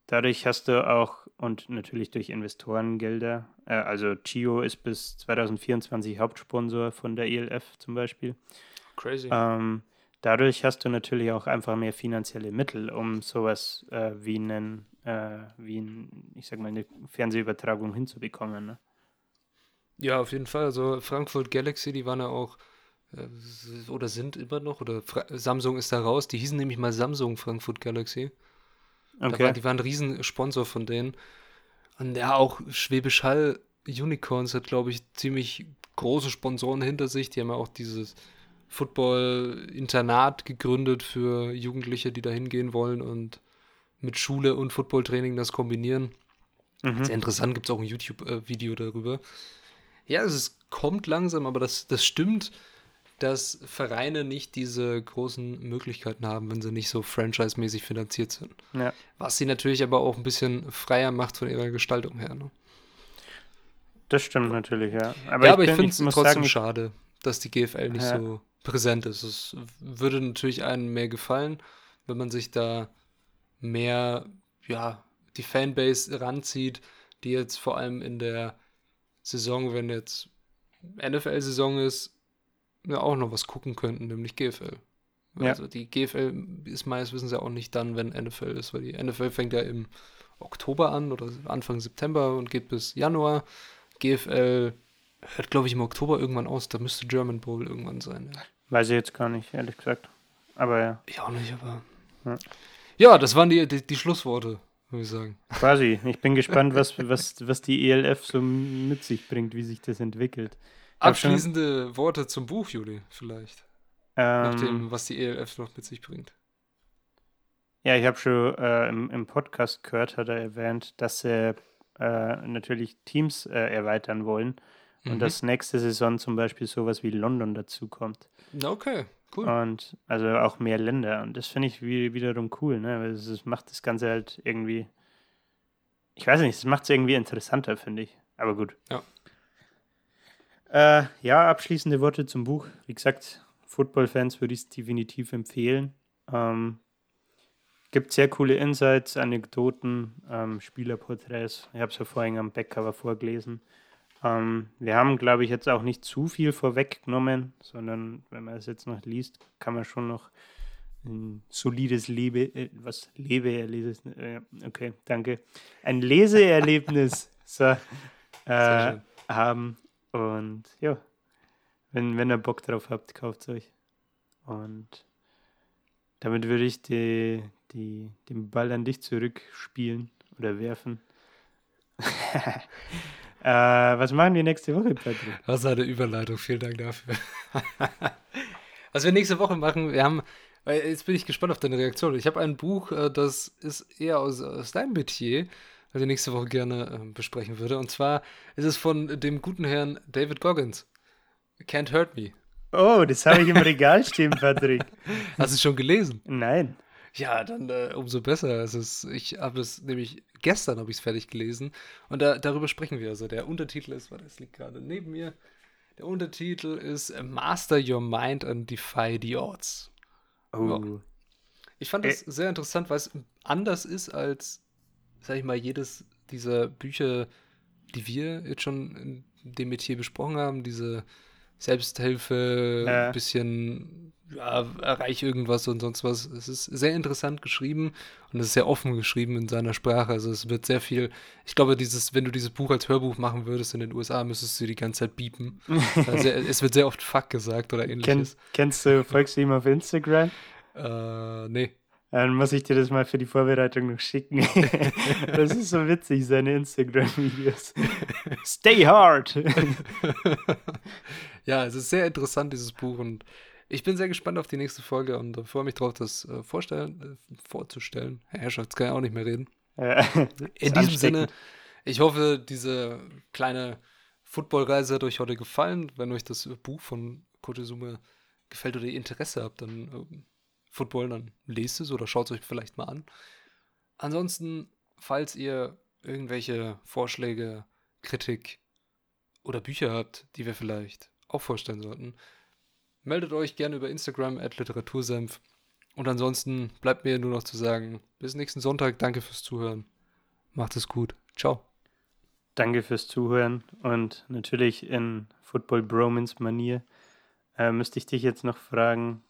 dadurch hast du auch, und natürlich durch Investorengelder, äh, also Chio ist bis 2024 Hauptsponsor von der ELF zum Beispiel. Crazy. Ähm, dadurch hast du natürlich auch einfach mehr finanzielle Mittel, um sowas äh, wie einen, äh, wie ein, ich sag mal, eine Fernsehübertragung hinzubekommen. Ne? Ja, auf jeden Fall. Also Frankfurt Galaxy, die waren ja auch äh, oder sind immer noch, oder Fra Samsung ist da raus. Die hießen nämlich mal Samsung Frankfurt Galaxy. Da Okay. war, die waren ein Riesensponsor von denen. Und ja, auch Schwäbisch Hall Unicorns hat, glaube ich, ziemlich große Sponsoren hinter sich. Die haben ja auch dieses Football-Internat gegründet für Jugendliche, die da hingehen wollen und mit Schule und Footballtraining das kombinieren. Mhm. Sehr interessant, gibt es auch ein YouTube-Video darüber. Ja, es ist, kommt langsam, aber das, das stimmt, dass Vereine nicht diese großen Möglichkeiten haben, wenn sie nicht so franchise-mäßig finanziert sind. Ja. Was sie natürlich aber auch ein bisschen freier macht von ihrer Gestaltung her. Ne? Das stimmt natürlich, ja. ja, aber ich, bin- finde es trotzdem ich- schade, dass die GFL nicht Ja. so präsent ist. Es würde natürlich einem mehr gefallen, wenn man sich da mehr, ja, die Fanbase ranzieht, die jetzt vor allem in der Saison, wenn jetzt NFL-Saison ist, ja auch noch was gucken könnten, nämlich GFL. Ja. Also die GFL ist meines Wissens ja auch nicht dann, wenn NFL ist, weil die NFL fängt ja im Oktober an oder Anfang September und geht bis Januar. GFL hört, glaube ich, im Oktober irgendwann aus. Da müsste German Bowl irgendwann sein. Ja. Weiß ich jetzt gar nicht, ehrlich gesagt. Aber ja, Ich auch nicht, aber. Ja. Ja, das waren die, die, die Schlussworte, würde ich sagen. quasi. Ich bin gespannt, was, was, was die ELF so mit sich bringt, wie sich das entwickelt. hab schon- Abschließende Worte zum Buch, Juli, vielleicht. Nach dem, Ähm, was die ELF noch mit sich bringt. ja, ich habe schon äh, im, im Podcast gehört, hat er erwähnt, dass sie äh, natürlich Teams äh, erweitern wollen und Mhm. dass nächste Saison zum Beispiel sowas wie London dazukommt. Okay, cool. Und also auch mehr Länder. Und das finde ich wie, wiederum cool, ne? Weil es, es macht das Ganze halt irgendwie. Ich weiß nicht, es macht es irgendwie interessanter, finde ich. Aber gut. Ja. Äh, ja, abschließende Worte zum Buch. Wie gesagt, Football-Fans würde ich es definitiv empfehlen. Ähm, gibt sehr coole Insights, Anekdoten, ähm, Spielerporträts. Ich habe es ja vorhin am Backcover vorgelesen. Ähm, wir haben, glaube ich, jetzt auch nicht zu viel vorweggenommen, sondern wenn man es jetzt noch liest, kann man schon noch ein solides Lebe, äh, was Lebeerlebnis, äh, okay, danke, ein Leseerlebnis so, äh, haben. Und ja, wenn, wenn ihr Bock drauf habt, kauft es euch. Und damit würde ich die, die, den Ball an dich zurückspielen oder werfen. äh, was machen wir nächste Woche, Patrick? Ist eine Überleitung, vielen Dank dafür. was wir nächste Woche machen, wir haben, jetzt bin ich gespannt auf deine Reaktion. Ich habe ein Buch, äh, das ist eher aus, aus deinem Metier, das ich nächste Woche gerne äh, besprechen würde. Und zwar ist es von dem guten Herrn David Goggins. Can't Hurt Me. Oh, das habe ich im Regal stehen, Patrick. Hast du es schon gelesen? Nein. Ja, dann äh, umso besser. Es ist, ich habe es nämlich gestern habe ich es fertig gelesen und da, darüber sprechen wir. Also der Untertitel ist, warte, es liegt gerade neben mir. Der Untertitel ist Master Your Mind and Defy the Odds. Oh. Ja. Ich fand das äh. sehr interessant, weil es anders ist als, sag ich mal, jedes dieser Bücher, die wir jetzt schon in dem Metier besprochen haben, diese Selbsthilfe, ja. bisschen ja, erreich irgendwas und sonst was. Es ist sehr interessant geschrieben und es ist sehr offen geschrieben in seiner Sprache. Also es wird sehr viel, ich glaube, dieses, wenn du dieses Buch als Hörbuch machen würdest in den USA, müsstest du die ganze Zeit biepen. also es wird sehr oft Fuck gesagt oder ähnliches. Kenn, kennst du, folgst du ihm auf Instagram? Äh, nee. Dann muss ich dir das mal für die Vorbereitung noch schicken. das ist so witzig, seine Instagram-Videos. Stay hard! Ja, es ist sehr interessant, dieses Buch. Und ich bin sehr gespannt auf die nächste Folge und freue mich drauf, das äh, vorstellen, äh, vorzustellen. Herrschaft, kann ja auch nicht mehr reden. In diesem Sinne, ich hoffe, diese kleine Footballreise hat euch heute gefallen. Wenn euch das Buch von Kotesume gefällt oder ihr Interesse habt, dann äh, Football, dann lest es oder schaut es euch vielleicht mal an. Ansonsten, falls ihr irgendwelche Vorschläge, Kritik oder Bücher habt, die wir vielleicht auch vorstellen sollten, meldet euch gerne über Instagram at Literatursenf. Und ansonsten bleibt mir nur noch zu sagen, bis nächsten Sonntag, danke fürs Zuhören. Macht es gut. Ciao. Danke fürs Zuhören und natürlich in Football Bromance Manier äh, müsste ich dich jetzt noch fragen,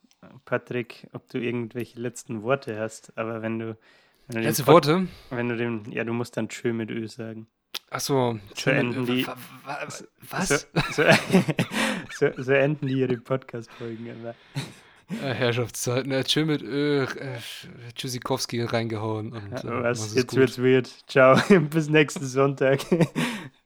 Patrick, ob du irgendwelche letzten Worte hast, aber wenn du. Wenn du Letzte Worte? Wenn du dem, ja, du musst dann Tschö mit Ö sagen. Achso, so enden die. Was? So, so, so, enden die ihre Podcast-Folgen immer. Äh, Herrschaftszeiten. Er hat schön mit äh, Tschüssikowski reingehauen. Und, äh, Was? Jetzt gut. wird's weird. Ciao. Bis nächsten Sonntag.